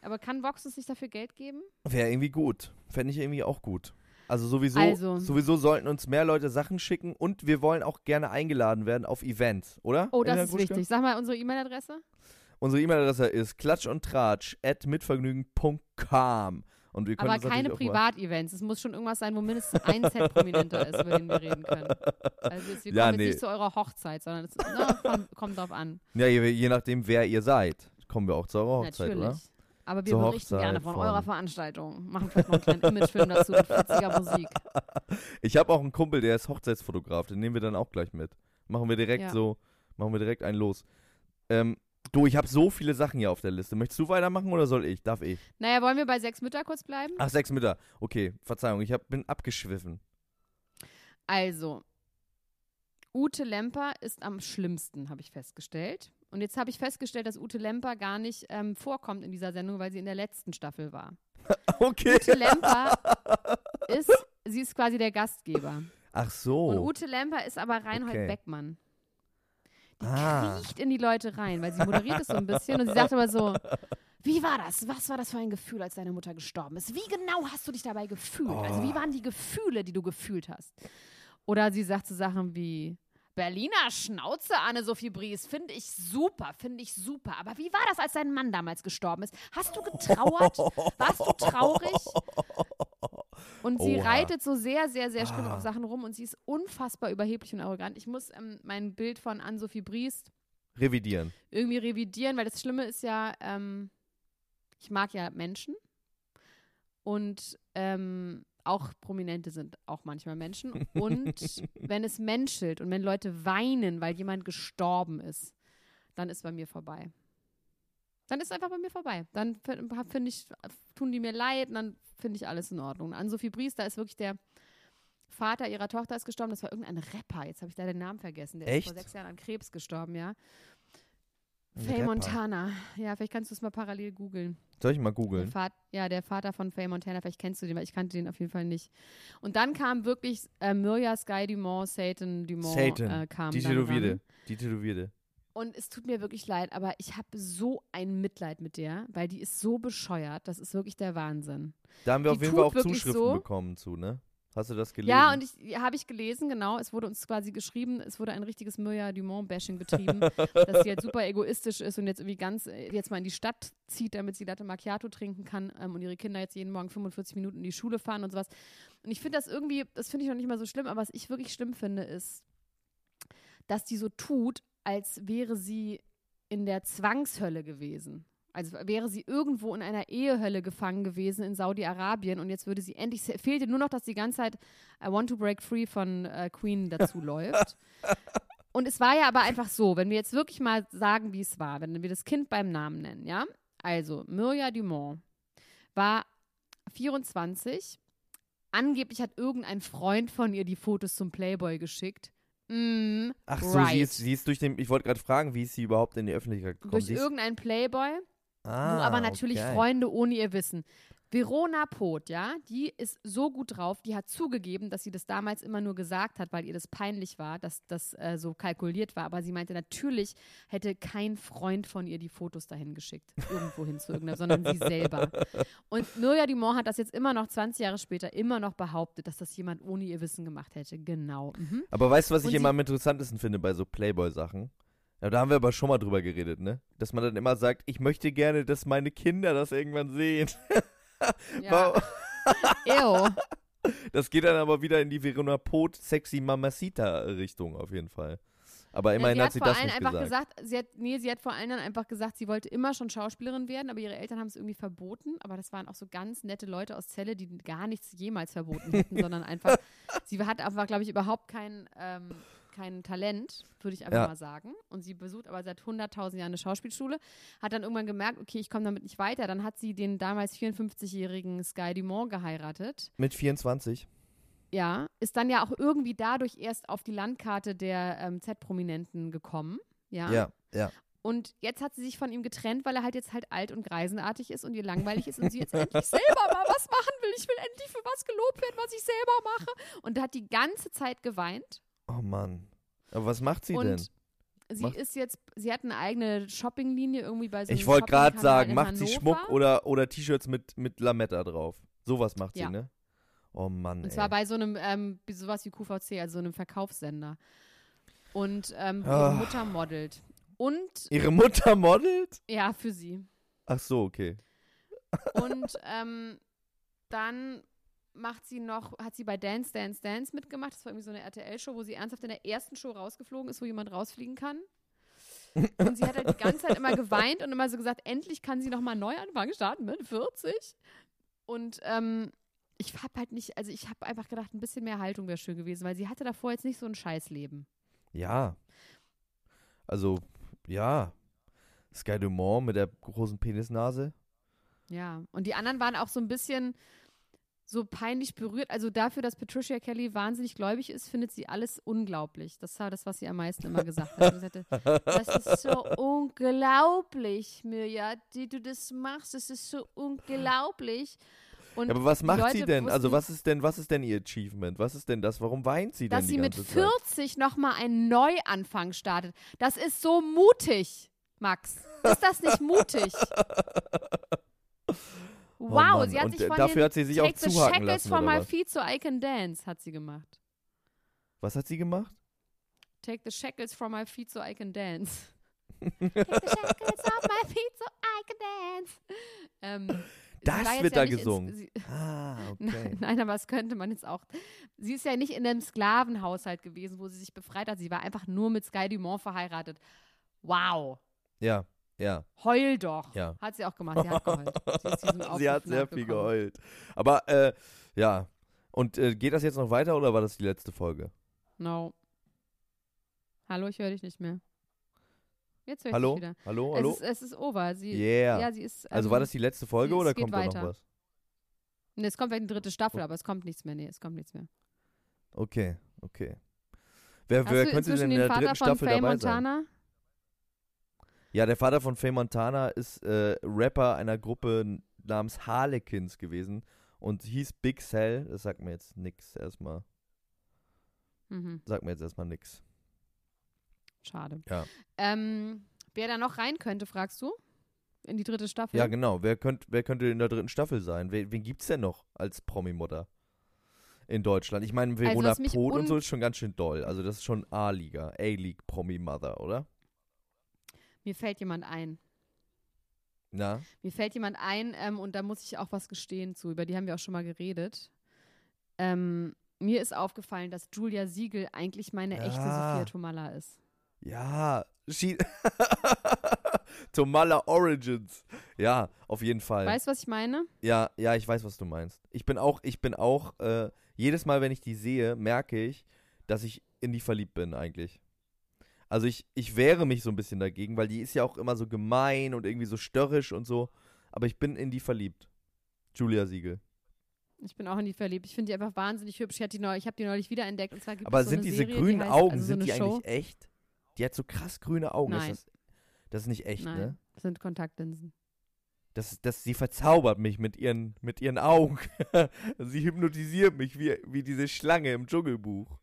[SPEAKER 1] aber kann Vox uns nicht dafür Geld geben?
[SPEAKER 2] Wäre irgendwie gut. Fände ich irgendwie auch gut. Also sowieso,
[SPEAKER 1] Also.
[SPEAKER 2] sowieso sollten uns mehr Leute Sachen schicken und wir wollen auch gerne eingeladen werden auf Events, oder?
[SPEAKER 1] Oh, das ist wichtig. Sag mal unsere E-Mail-Adresse.
[SPEAKER 2] Unsere E-Mail-Adresse ist klatschundtratsch at mitvergnügen.com und wir können
[SPEAKER 1] Aber keine Privat-Events. Es muss schon irgendwas sein, wo mindestens ein Set prominenter ist, über den wir reden können. Also jetzt, wir
[SPEAKER 2] Ja,
[SPEAKER 1] kommen
[SPEAKER 2] nee.
[SPEAKER 1] jetzt nicht zu eurer Hochzeit, sondern es na, kommt, kommt drauf an.
[SPEAKER 2] Ja, je, je nachdem, wer ihr seid, kommen wir auch zu eurer Hochzeit,
[SPEAKER 1] Natürlich.
[SPEAKER 2] oder?
[SPEAKER 1] Aber wir berichten gerne von,
[SPEAKER 2] von-
[SPEAKER 1] eurer Veranstaltung. Machen vielleicht noch einen kleinen Imagefilm dazu mit fetziger Musik.
[SPEAKER 2] Ich habe auch einen Kumpel, der ist Hochzeitsfotograf, den nehmen wir dann auch gleich mit. Machen wir direkt
[SPEAKER 1] Ja.
[SPEAKER 2] so, machen wir direkt einen los. Ähm, du, ich habe so viele Sachen hier auf der Liste. Möchtest du weitermachen oder soll ich? Darf ich?
[SPEAKER 1] Naja, wollen wir bei sechs Mütter kurz bleiben?
[SPEAKER 2] Ach, sechs Mütter. Okay, Verzeihung, ich hab, bin abgeschwiffen.
[SPEAKER 1] Also, Ute Lemper ist am schlimmsten, habe ich festgestellt. Und jetzt habe ich festgestellt, dass Ute Lemper gar nicht ähm, vorkommt in dieser Sendung, weil sie in der letzten Staffel war.
[SPEAKER 2] Okay.
[SPEAKER 1] Ute Lemper ist, sie ist quasi der Gastgeber.
[SPEAKER 2] Ach so.
[SPEAKER 1] Und Ute Lemper ist aber Reinhold
[SPEAKER 2] Okay.
[SPEAKER 1] Beckmann. Die
[SPEAKER 2] Ah.
[SPEAKER 1] kriecht in die Leute rein, weil sie moderiert es so ein bisschen und sie sagt aber so, wie war das? Was war das für ein Gefühl, als deine Mutter gestorben ist? Wie genau hast du dich dabei gefühlt? Also
[SPEAKER 2] Oh.
[SPEAKER 1] wie waren die Gefühle, die du gefühlt hast? Oder sie sagt so Sachen wie, Berliner Schnauze, Anne-Sophie Bries, finde ich super, finde ich super. Aber wie war das, als dein Mann damals gestorben ist? Hast du getrauert? Warst du traurig? Und sie
[SPEAKER 2] Oha.
[SPEAKER 1] reitet so sehr, sehr, sehr schlimm
[SPEAKER 2] Ah.
[SPEAKER 1] auf Sachen rum und sie ist unfassbar überheblich und arrogant. Ich muss ähm, mein Bild von Anne-Sophie Briest
[SPEAKER 2] Revidieren.
[SPEAKER 1] irgendwie revidieren, weil das Schlimme ist ja, ähm, ich mag ja Menschen und ähm, auch Prominente sind auch manchmal Menschen. Und wenn es menschelt und wenn Leute weinen, weil jemand gestorben ist, dann ist bei mir vorbei. Dann ist einfach bei mir vorbei. Dann finde ich, tun die mir leid und dann finde ich alles in Ordnung. An Sophie Bries, da ist wirklich der Vater ihrer Tochter ist gestorben. Das war irgendein Rapper. Jetzt habe ich da den Namen vergessen. Der
[SPEAKER 2] Echt?
[SPEAKER 1] ist vor sechs Jahren an Krebs gestorben, ja.
[SPEAKER 2] Ein
[SPEAKER 1] Faye
[SPEAKER 2] Rapper.
[SPEAKER 1] Montana. Ja, vielleicht kannst du es mal parallel googeln.
[SPEAKER 2] Soll ich mal googeln?
[SPEAKER 1] Ja, der Vater von Faye Montana, vielleicht kennst du den, weil ich kannte den auf jeden Fall nicht. Und dann kam wirklich äh, Mirja Sky Dumont, Satan Dumont
[SPEAKER 2] Satan.
[SPEAKER 1] äh, kam
[SPEAKER 2] Die Tätowierte. Die Tätowierte.
[SPEAKER 1] Und es tut mir wirklich leid, aber ich habe so ein Mitleid mit der, weil die ist so bescheuert, das ist wirklich der Wahnsinn.
[SPEAKER 2] Da haben wir
[SPEAKER 1] Die
[SPEAKER 2] auf jeden Fall auch Zuschriften
[SPEAKER 1] so.
[SPEAKER 2] bekommen zu, ne? Hast du das gelesen?
[SPEAKER 1] Ja, und ich habe ich gelesen, genau. Es wurde uns quasi geschrieben, es wurde ein richtiges Mirja Dumont-Bashing betrieben, dass sie halt super egoistisch ist und jetzt irgendwie ganz jetzt mal in die Stadt zieht, damit sie Latte Macchiato trinken kann ähm, und ihre Kinder jetzt jeden Morgen 45 Minuten in die Schule fahren und sowas. Und ich finde das irgendwie, das finde ich noch nicht mal so schlimm, aber was ich wirklich schlimm finde, ist, dass die so tut, als wäre sie in der Zwangshölle gewesen. Also wäre sie irgendwo in einer Ehehölle gefangen gewesen in Saudi-Arabien und jetzt würde sie endlich, fehlte nur noch, dass die ganze Zeit I Want to Break Free von äh, Queen dazu läuft. Und es war ja aber einfach so, wenn wir jetzt wirklich mal sagen, wie es war, wenn wir das Kind beim Namen nennen, ja? Also, Mirja Dumont war 24. Angeblich hat irgendein Freund von ihr die Fotos zum Playboy geschickt. Mm,
[SPEAKER 2] Ach so,
[SPEAKER 1] right.
[SPEAKER 2] sie, ist, sie ist durch den. Ich wollte gerade fragen, wie ist sie überhaupt in die Öffentlichkeit gekommen?
[SPEAKER 1] Durch irgendeinen Playboy,
[SPEAKER 2] ah,
[SPEAKER 1] nur aber natürlich
[SPEAKER 2] okay.
[SPEAKER 1] Freunde ohne ihr Wissen. Verona Poth, ja, die ist so gut drauf, die hat zugegeben, dass sie das damals immer nur gesagt hat, weil ihr das peinlich war, dass das äh, so kalkuliert war. Aber sie meinte, natürlich hätte kein Freund von ihr die Fotos dahin geschickt, irgendwo hin zu irgendeiner, sondern sie selber. Und Mirja Dumont hat das jetzt immer noch 20 Jahre später immer noch behauptet, dass das jemand ohne ihr Wissen gemacht hätte. Genau. Mhm.
[SPEAKER 2] Aber weißt du, was
[SPEAKER 1] Und
[SPEAKER 2] ich immer am interessantesten finde bei so Playboy-Sachen? Ja, da haben wir aber schon mal drüber geredet, ne? Dass man dann immer sagt, ich möchte gerne, dass meine Kinder das irgendwann sehen.
[SPEAKER 1] Ja. Ew.
[SPEAKER 2] Das geht dann aber wieder in die Verona Pot Sexy Mamacita Richtung auf jeden Fall. Aber immerhin
[SPEAKER 1] ja,
[SPEAKER 2] hat
[SPEAKER 1] sie
[SPEAKER 2] sie
[SPEAKER 1] hat vor
[SPEAKER 2] das
[SPEAKER 1] allen
[SPEAKER 2] nicht
[SPEAKER 1] einfach
[SPEAKER 2] gesagt.
[SPEAKER 1] gesagt, sie hat, nee, sie hat vor allen Dingen einfach gesagt, sie wollte immer schon Schauspielerin werden, aber ihre Eltern haben es irgendwie verboten. Aber das waren auch so ganz nette Leute aus Celle, die gar nichts jemals verboten hätten, sondern einfach, sie hat einfach, glaube ich, überhaupt kein, ähm, kein Talent, würde ich einfach
[SPEAKER 2] Ja.
[SPEAKER 1] mal sagen. Und sie besucht aber seit 100.000 Jahren eine Schauspielschule, hat dann irgendwann gemerkt, okay, ich komme damit nicht weiter. Dann hat sie den damals 54-jährigen Sky Dumont geheiratet.
[SPEAKER 2] Mit 24.
[SPEAKER 1] Ja, ist dann ja auch irgendwie dadurch erst auf die Landkarte der ähm, Z-Prominenten gekommen. Ja.
[SPEAKER 2] Ja, ja.
[SPEAKER 1] Und jetzt hat sie sich von ihm getrennt, weil er halt jetzt halt alt und greisenartig ist und ihr langweilig ist und sie jetzt endlich selber mal was machen will. Ich will endlich für was gelobt werden, was ich selber mache. Und hat die ganze Zeit geweint.
[SPEAKER 2] Oh Mann. Aber was macht sie
[SPEAKER 1] und
[SPEAKER 2] denn?
[SPEAKER 1] sie
[SPEAKER 2] Macht-
[SPEAKER 1] ist jetzt, sie hat eine eigene Shoppinglinie irgendwie bei so einem
[SPEAKER 2] Ich wollte gerade sagen, macht sie
[SPEAKER 1] Hannover.
[SPEAKER 2] Schmuck oder, oder T-Shirts mit, mit Lametta drauf. Sowas macht
[SPEAKER 1] Ja.
[SPEAKER 2] sie, ne? Oh Mann,
[SPEAKER 1] Und
[SPEAKER 2] ey.
[SPEAKER 1] zwar bei so einem, ähm, sowas wie QVC, also so einem Verkaufssender. Und ähm, wo
[SPEAKER 2] Ah.
[SPEAKER 1] ihre Mutter modelt. Und,
[SPEAKER 2] Ihre Mutter modelt?
[SPEAKER 1] ja, für sie.
[SPEAKER 2] Ach so, okay.
[SPEAKER 1] Und ähm, dann macht sie noch, hat sie bei Dance, Dance, Dance mitgemacht. Das war irgendwie so eine RTL-Show, wo sie ernsthaft in der ersten Show rausgeflogen ist, wo jemand rausfliegen kann. Und sie hat halt die ganze Zeit immer geweint und immer so gesagt, endlich kann sie nochmal neu anfangen, starten mit 40. Und ähm, ich habe halt nicht, also ich habe einfach gedacht, ein bisschen mehr Haltung wäre schön gewesen, weil sie hatte davor jetzt nicht so ein Scheißleben.
[SPEAKER 2] Ja. Also, ja. Sky Dumont mit der großen Penisnase.
[SPEAKER 1] Ja, und die anderen waren auch so ein bisschen so peinlich berührt. Also dafür, dass Patricia Kelly wahnsinnig gläubig ist, findet sie alles unglaublich. Das war das, was sie am meisten immer gesagt hat. Sagte, das ist so unglaublich, Mirja, die du das machst. Das ist so unglaublich.
[SPEAKER 2] Ja, aber was macht
[SPEAKER 1] Leute
[SPEAKER 2] sie denn? Also
[SPEAKER 1] wussten,
[SPEAKER 2] was ist denn, was ist denn ihr Achievement? Was ist denn das? Warum weint sie denn
[SPEAKER 1] Dass sie mit
[SPEAKER 2] ganze Zeit?
[SPEAKER 1] 40 nochmal einen Neuanfang startet. Das ist so mutig, Max. Ist das nicht mutig?
[SPEAKER 2] Oh
[SPEAKER 1] Wow,
[SPEAKER 2] Mann,
[SPEAKER 1] sie hat
[SPEAKER 2] und
[SPEAKER 1] sich
[SPEAKER 2] äh,
[SPEAKER 1] von
[SPEAKER 2] dafür hat sie sich auch
[SPEAKER 1] Take the
[SPEAKER 2] zuhaken
[SPEAKER 1] shackles
[SPEAKER 2] lassen,
[SPEAKER 1] from my feet so I can dance, hat sie gemacht.
[SPEAKER 2] Was hat sie gemacht?
[SPEAKER 1] Take the shackles from my feet so I can dance. Take the shackles off my feet so I can dance. Ähm,
[SPEAKER 2] Das wird
[SPEAKER 1] ja
[SPEAKER 2] da
[SPEAKER 1] nicht ins-
[SPEAKER 2] gesungen.
[SPEAKER 1] sie,
[SPEAKER 2] Ah, okay.
[SPEAKER 1] nein, nein, aber das könnte man jetzt auch. Sie ist ja nicht in einem Sklavenhaushalt gewesen, wo sie sich befreit hat. Sie war einfach nur mit Sky Dumont verheiratet. Wow.
[SPEAKER 2] Ja, ja.
[SPEAKER 1] Heul doch.
[SPEAKER 2] Ja.
[SPEAKER 1] Hat sie auch gemacht. Sie hat geheult. Sie,
[SPEAKER 2] Sie hat sehr viel geheult. Aber, äh, ja. Und äh, geht das jetzt noch weiter oder war das die letzte Folge?
[SPEAKER 1] No. Hallo, ich höre dich nicht mehr. Jetzt höre ich
[SPEAKER 2] Hallo?
[SPEAKER 1] dich wieder.
[SPEAKER 2] Hallo?
[SPEAKER 1] Es
[SPEAKER 2] Hallo?
[SPEAKER 1] ist, es ist over. Sie,
[SPEAKER 2] Yeah.
[SPEAKER 1] Ja, sie ist.
[SPEAKER 2] also
[SPEAKER 1] ähm,
[SPEAKER 2] war das die letzte Folge
[SPEAKER 1] sie-
[SPEAKER 2] oder
[SPEAKER 1] es
[SPEAKER 2] kommt da noch
[SPEAKER 1] weiter.
[SPEAKER 2] was?
[SPEAKER 1] Nee, es kommt vielleicht eine dritte Staffel, aber es kommt nichts mehr. Nee, es kommt nichts mehr.
[SPEAKER 2] Okay, okay. Wer,
[SPEAKER 1] Hast
[SPEAKER 2] wer könnte denn in der dritten Staffel
[SPEAKER 1] Faye
[SPEAKER 2] dabei sein? Ja, der Vater von Faye Montana ist äh, Rapper einer Gruppe namens Harlequins gewesen und hieß Big Cell. Das sagt mir jetzt nix erstmal.
[SPEAKER 1] Mhm,
[SPEAKER 2] Sagt mir jetzt erstmal nix.
[SPEAKER 1] schade.
[SPEAKER 2] Ja.
[SPEAKER 1] Ähm, wer da noch rein könnte, fragst du? In die dritte Staffel?
[SPEAKER 2] Ja, genau. Wer, könnt, wer könnte in der dritten Staffel sein? Wen, wen gibt's denn noch als Promi-Mutter in Deutschland? Ich meine, Verona
[SPEAKER 1] was mich
[SPEAKER 2] Poth und
[SPEAKER 1] un-
[SPEAKER 2] so ist schon ganz schön doll. Also das ist schon A-Liga, A-League Promi-Mother, oder?
[SPEAKER 1] Mir fällt jemand ein.
[SPEAKER 2] Na?
[SPEAKER 1] Mir fällt jemand ein ähm, und da muss ich auch was gestehen zu. Über die haben wir auch schon mal geredet. Ähm, mir ist aufgefallen, dass Julia Siegel eigentlich meine echte
[SPEAKER 2] Ja.
[SPEAKER 1] Sophia Tomalla ist.
[SPEAKER 2] Ja, she Tomala Origins. Ja, auf jeden Fall.
[SPEAKER 1] Weißt du, was ich meine?
[SPEAKER 2] Ja, ja, ich weiß, was du meinst. Ich bin auch, ich bin auch, äh, jedes Mal, wenn ich die sehe, merke ich, dass ich in die verliebt bin eigentlich. Also ich, ich wehre mich so ein bisschen dagegen, weil die ist ja auch immer so gemein und irgendwie so störrisch und so. Aber ich bin in die verliebt. Julia Siegel.
[SPEAKER 1] Ich bin auch in die verliebt. Ich finde die einfach wahnsinnig hübsch. Ich, neu, ich habe die neulich wiederentdeckt. Und zwar gibt
[SPEAKER 2] Aber
[SPEAKER 1] so
[SPEAKER 2] sind diese
[SPEAKER 1] Serie,
[SPEAKER 2] grünen
[SPEAKER 1] die heißt,
[SPEAKER 2] Augen,
[SPEAKER 1] also so
[SPEAKER 2] sind die
[SPEAKER 1] Show.
[SPEAKER 2] eigentlich echt? Die hat so krass grüne Augen.
[SPEAKER 1] Nein.
[SPEAKER 2] Ist das, das ist nicht echt,
[SPEAKER 1] Nein,
[SPEAKER 2] ne?
[SPEAKER 1] das sind Kontaktlinsen.
[SPEAKER 2] Das, das, sie verzaubert mich mit ihren, mit ihren Augen. sie hypnotisiert mich wie, wie diese Schlange im Dschungelbuch.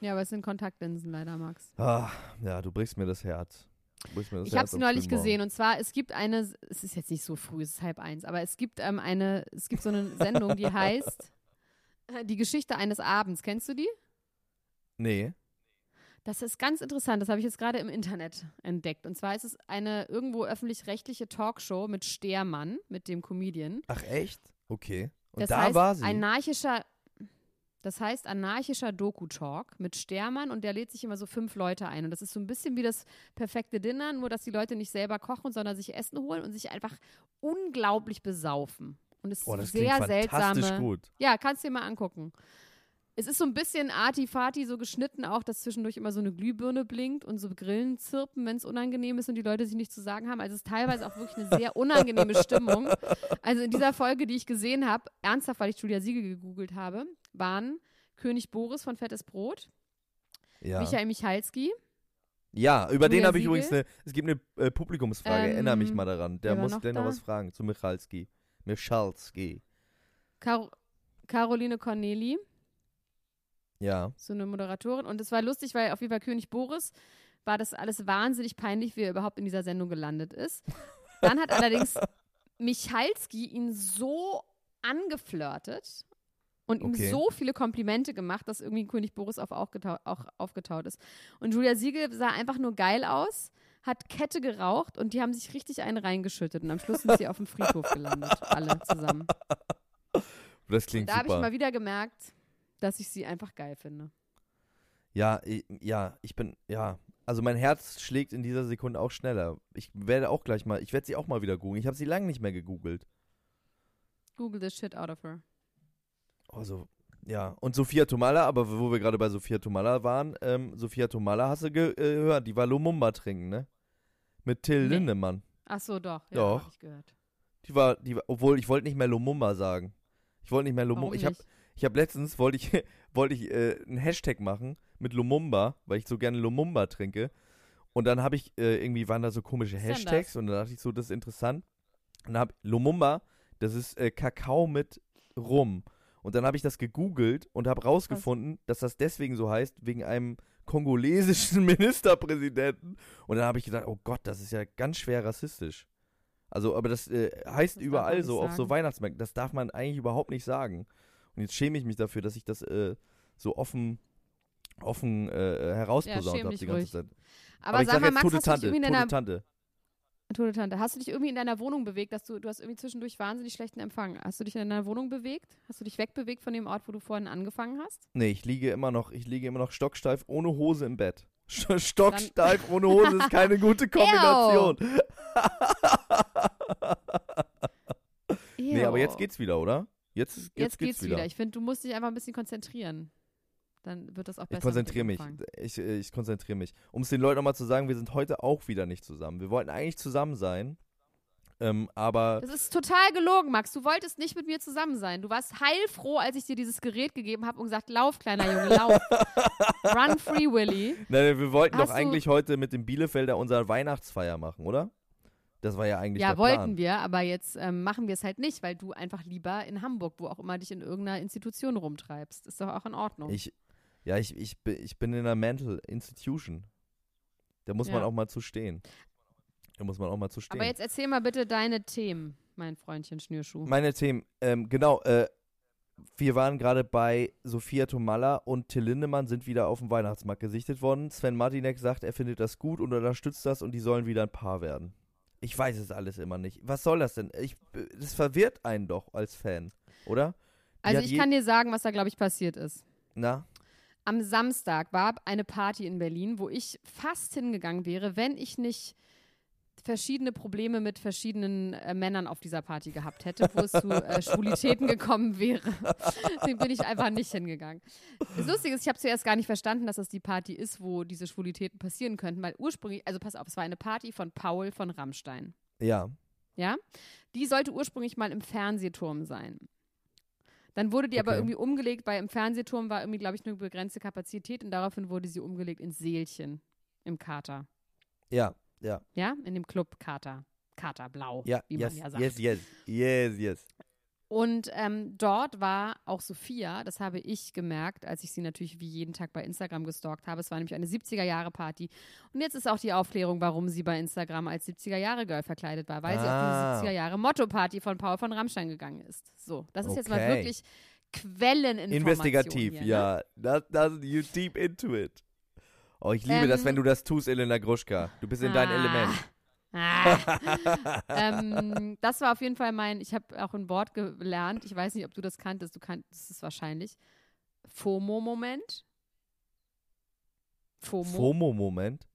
[SPEAKER 1] Ja, aber es sind Kontaktlinsen leider, Max.
[SPEAKER 2] Ah, ja, du brichst mir das Herz. Du brichst mir das
[SPEAKER 1] Ich habe
[SPEAKER 2] am
[SPEAKER 1] neulich gesehen und zwar es gibt eine, es ist jetzt nicht so früh, es ist halb eins, aber es gibt ähm, eine, es gibt so eine Sendung, die heißt äh, Die Geschichte eines Abends. Kennst du die?
[SPEAKER 2] Nee.
[SPEAKER 1] Das ist ganz interessant. Das habe ich jetzt gerade im Internet entdeckt. Und zwar ist es eine irgendwo öffentlich-rechtliche Talkshow mit Stehrmann, mit dem Comedian.
[SPEAKER 2] Ach, echt? Okay. Und
[SPEAKER 1] das
[SPEAKER 2] da
[SPEAKER 1] heißt,
[SPEAKER 2] war sie.
[SPEAKER 1] anarchischer, das heißt anarchischer Doku-Talk mit Stermann und der lädt sich immer so fünf Leute ein. Und das ist so ein bisschen wie das perfekte Dinner, nur dass die Leute nicht selber kochen, sondern sich Essen holen und sich einfach unglaublich besaufen. Und es ist
[SPEAKER 2] oh, das
[SPEAKER 1] sehr seltsame.
[SPEAKER 2] gut.
[SPEAKER 1] Ja, kannst dir mal angucken. Es ist so ein bisschen arty-fati so geschnitten, auch dass zwischendurch immer so eine Glühbirne blinkt und so Grillen zirpen, wenn es unangenehm ist und die Leute sich nichts zu sagen haben. Also es ist teilweise auch wirklich eine sehr unangenehme Stimmung. Also in dieser Folge, die ich gesehen habe, ernsthaft, weil ich Julia Siegel gegoogelt habe, waren König Boris von Fettes Brot,
[SPEAKER 2] Ja.
[SPEAKER 1] Michael Michalski,
[SPEAKER 2] Ja, über den habe ich übrigens eine, es gibt eine äh, Publikumsfrage,
[SPEAKER 1] Ähm,
[SPEAKER 2] erinnere mich mal daran. Der muss noch
[SPEAKER 1] da?
[SPEAKER 2] was fragen zu Michalski. Michalski.
[SPEAKER 1] Car Caroline Corneli,
[SPEAKER 2] Ja.
[SPEAKER 1] so eine Moderatorin. Und es war lustig, weil auf jeden Fall König Boris war das alles wahnsinnig peinlich, wie er überhaupt in dieser Sendung gelandet ist. Dann hat allerdings Michalski ihn so angeflirtet und ihm
[SPEAKER 2] Okay.
[SPEAKER 1] so viele Komplimente gemacht, dass irgendwie König Boris auf aufgetau auch aufgetaut ist. Und Julia Siegel sah einfach nur geil aus, hat Kette geraucht und die haben sich richtig einen reingeschüttet. Und am Schluss sind sie auf dem Friedhof gelandet, alle zusammen.
[SPEAKER 2] Das klingt
[SPEAKER 1] Da habe ich mal wieder gemerkt, dass ich sie einfach geil finde.
[SPEAKER 2] Ja, ich, ja, ich bin, ja. Also mein Herz schlägt in dieser Sekunde auch schneller. Ich werde auch gleich mal, ich werde sie auch mal wieder googeln. Ich habe sie lange nicht mehr gegoogelt.
[SPEAKER 1] Google the shit out of her.
[SPEAKER 2] Also, ja. Und Sophia Tomala, aber wo wir gerade bei Sophia Tomala waren, ähm, Sophia Tomala hast du ge äh, gehört, die war Lumumba trinken, ne? Mit Till
[SPEAKER 1] Nee.
[SPEAKER 2] Lindemann.
[SPEAKER 1] Ach so, doch. Ja,
[SPEAKER 2] Doch.
[SPEAKER 1] Hab ich gehört.
[SPEAKER 2] Die war, die war, obwohl ich wollte nicht mehr Lumumba sagen. Ich wollte nicht mehr Lumumba. Ich habe ich hab letztens wollte ich wollte ich äh, einen Hashtag machen mit Lumumba, weil ich so gerne Lumumba trinke. Und dann habe ich äh, irgendwie waren da so komische Hashtags und dann dachte ich so, das ist interessant. Und dann hab Lumumba, das ist äh, Kakao mit Rum. Und dann habe ich das gegoogelt und habe rausgefunden, dass das deswegen so heißt, wegen einem kongolesischen Ministerpräsidenten. Und dann habe ich gedacht, oh Gott, das ist ja ganz schwer rassistisch. Also, aber das äh, heißt
[SPEAKER 1] Das
[SPEAKER 2] überall so, auf so. Weihnachtsmärkten. Das darf man eigentlich überhaupt nicht sagen. Und jetzt schäme ich mich dafür, dass ich das äh, so offen, offen äh, herausposaunt
[SPEAKER 1] schäm
[SPEAKER 2] habe die ganze
[SPEAKER 1] ruhig.
[SPEAKER 2] Zeit.
[SPEAKER 1] Aber,
[SPEAKER 2] ich
[SPEAKER 1] sag
[SPEAKER 2] sag
[SPEAKER 1] mal, Max,
[SPEAKER 2] tote
[SPEAKER 1] hast
[SPEAKER 2] Tante, tote Tante.
[SPEAKER 1] Tote Tante, hast du dich irgendwie in deiner Wohnung bewegt, dass du du hast irgendwie zwischendurch wahnsinnig schlechten Empfang. Hast du dich in deiner Wohnung bewegt? Hast du dich wegbewegt von dem Ort, wo du vorhin angefangen hast?
[SPEAKER 2] Nee, ich liege immer noch, ich liege immer noch stocksteif ohne Hose im Bett. St- Stocksteif ohne Hose ist keine gute Kombination. Nee, aber jetzt geht's wieder, oder? Jetzt, jetzt,
[SPEAKER 1] Jetzt, geht's wieder. Ich finde, du musst dich einfach ein bisschen konzentrieren. Dann wird das auch besser.
[SPEAKER 2] Ich konzentriere mich.
[SPEAKER 1] Empfang.
[SPEAKER 2] Ich, äh, ich konzentriere mich. Um es den Leuten nochmal zu sagen, wir sind heute auch wieder nicht zusammen. Wir wollten eigentlich zusammen sein. Ähm, aber
[SPEAKER 1] Das ist total gelogen, Max. Du wolltest nicht mit mir zusammen sein. Du warst heilfroh, als ich dir dieses Gerät gegeben habe und gesagt, lauf, kleiner Junge, lauf. Run free, Willy.
[SPEAKER 2] nein, wir wollten
[SPEAKER 1] Hast
[SPEAKER 2] doch eigentlich heute mit dem Bielefelder unsere Weihnachtsfeier machen, oder? Das war ja eigentlich
[SPEAKER 1] Ja,
[SPEAKER 2] der Plan.
[SPEAKER 1] wollten wir, aber jetzt ähm, machen wir es halt nicht, weil du einfach lieber in Hamburg, wo auch immer dich in irgendeiner Institution rumtreibst. Ist doch auch in Ordnung.
[SPEAKER 2] Ich, ja, ich, ich, bin- ich bin in einer Mental Institution. Da muss man
[SPEAKER 1] Ja.
[SPEAKER 2] auch mal zu stehen. Da muss man auch mal zu stehen.
[SPEAKER 1] aber jetzt erzähl mal bitte deine Themen, mein Freundchen Schnürschuh.
[SPEAKER 2] Meine Themen, ähm, genau, äh, wir waren gerade bei Sophia Tomalla und Till Lindemann sind wieder auf dem Weihnachtsmarkt gesichtet worden. Sven Martinek sagt, er findet das gut und unterstützt das und die sollen wieder ein Paar werden. Ich weiß es alles immer nicht. Was soll das denn? Ich, das verwirrt einen doch als Fan, oder? Die
[SPEAKER 1] Also ich kann dir sagen, was da, glaube ich, passiert ist.
[SPEAKER 2] Na?
[SPEAKER 1] Am Samstag war eine Party in Berlin, wo ich fast hingegangen wäre, wenn ich nicht verschiedene Probleme mit verschiedenen äh, Männern auf dieser Party gehabt hätte, wo es zu äh, Schwulitäten gekommen wäre. Deswegen bin ich einfach nicht hingegangen. Das Lustige ist, ich habe zuerst gar nicht verstanden, dass das die Party ist, wo diese Schwulitäten passieren könnten, weil ursprünglich, also pass auf, es war eine Party von Paul von Rammstein.
[SPEAKER 2] Ja.
[SPEAKER 1] Ja? Die sollte ursprünglich mal im Fernsehturm sein. Dann wurde die aber
[SPEAKER 2] Okay.
[SPEAKER 1] irgendwie umgelegt, weil im Fernsehturm war irgendwie, glaube ich, eine begrenzte Kapazität und daraufhin wurde sie umgelegt ins Seelchen im Kater.
[SPEAKER 2] Ja, ja.
[SPEAKER 1] Ja? In dem Club Kater. Katerblau,
[SPEAKER 2] Ja,
[SPEAKER 1] wie
[SPEAKER 2] yes,
[SPEAKER 1] man ja sagt.
[SPEAKER 2] yes, yes, yes, yes.
[SPEAKER 1] Und ähm, dort war auch Sophia, das habe ich gemerkt, als ich sie natürlich wie jeden Tag bei Instagram gestalkt habe. Es war nämlich eine 70er-Jahre-Party. Und jetzt ist auch die Aufklärung, warum sie bei Instagram als 70er-Jahre-Girl verkleidet war, weil sie
[SPEAKER 2] Ah.
[SPEAKER 1] auf diese 70er-Jahre-Motto-Party von Paul von Rammstein gegangen ist. So, das ist jetzt mal
[SPEAKER 2] Okay.
[SPEAKER 1] wirklich Quelleninformation.
[SPEAKER 2] Investigativ,
[SPEAKER 1] hier, ne?
[SPEAKER 2] ja. Das, das, you deep into it. Oh, ich liebe
[SPEAKER 1] Ähm,
[SPEAKER 2] das, wenn du das tust, Elena Gruschka. Du bist in deinem
[SPEAKER 1] Ah.
[SPEAKER 2] Element.
[SPEAKER 1] Ah. ähm, das war auf jeden Fall mein, ich habe auch ein Wort gelernt, ich weiß nicht, ob du das kanntest, du kanntest es wahrscheinlich. FOMO-Moment. FOMO.
[SPEAKER 2] FOMO-Moment?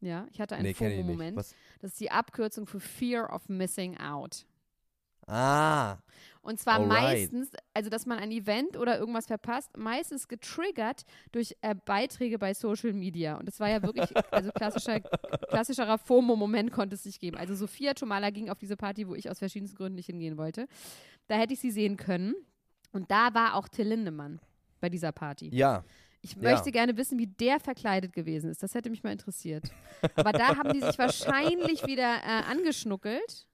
[SPEAKER 1] Ja, ich hatte einen
[SPEAKER 2] Nee.
[SPEAKER 1] FOMO-Moment. Das ist die Abkürzung für Fear of Missing Out.
[SPEAKER 2] Ah,
[SPEAKER 1] Und zwar
[SPEAKER 2] Alright.
[SPEAKER 1] meistens, also dass man ein Event oder irgendwas verpasst, meistens getriggert durch äh, Beiträge bei Social Media. Und das war ja wirklich, also klassischer, klassischerer FOMO-Moment konnte es nicht geben. Also Sophia Tomala ging auf diese Party, wo ich aus verschiedensten Gründen nicht hingehen wollte. Da hätte ich sie sehen können. Und da war auch Till Lindemann bei dieser Party.
[SPEAKER 2] ja.
[SPEAKER 1] Ich
[SPEAKER 2] Ja.
[SPEAKER 1] möchte gerne wissen, wie der verkleidet gewesen ist. Das hätte mich mal interessiert. Aber da haben die sich wahrscheinlich wieder äh, angeschnuckelt.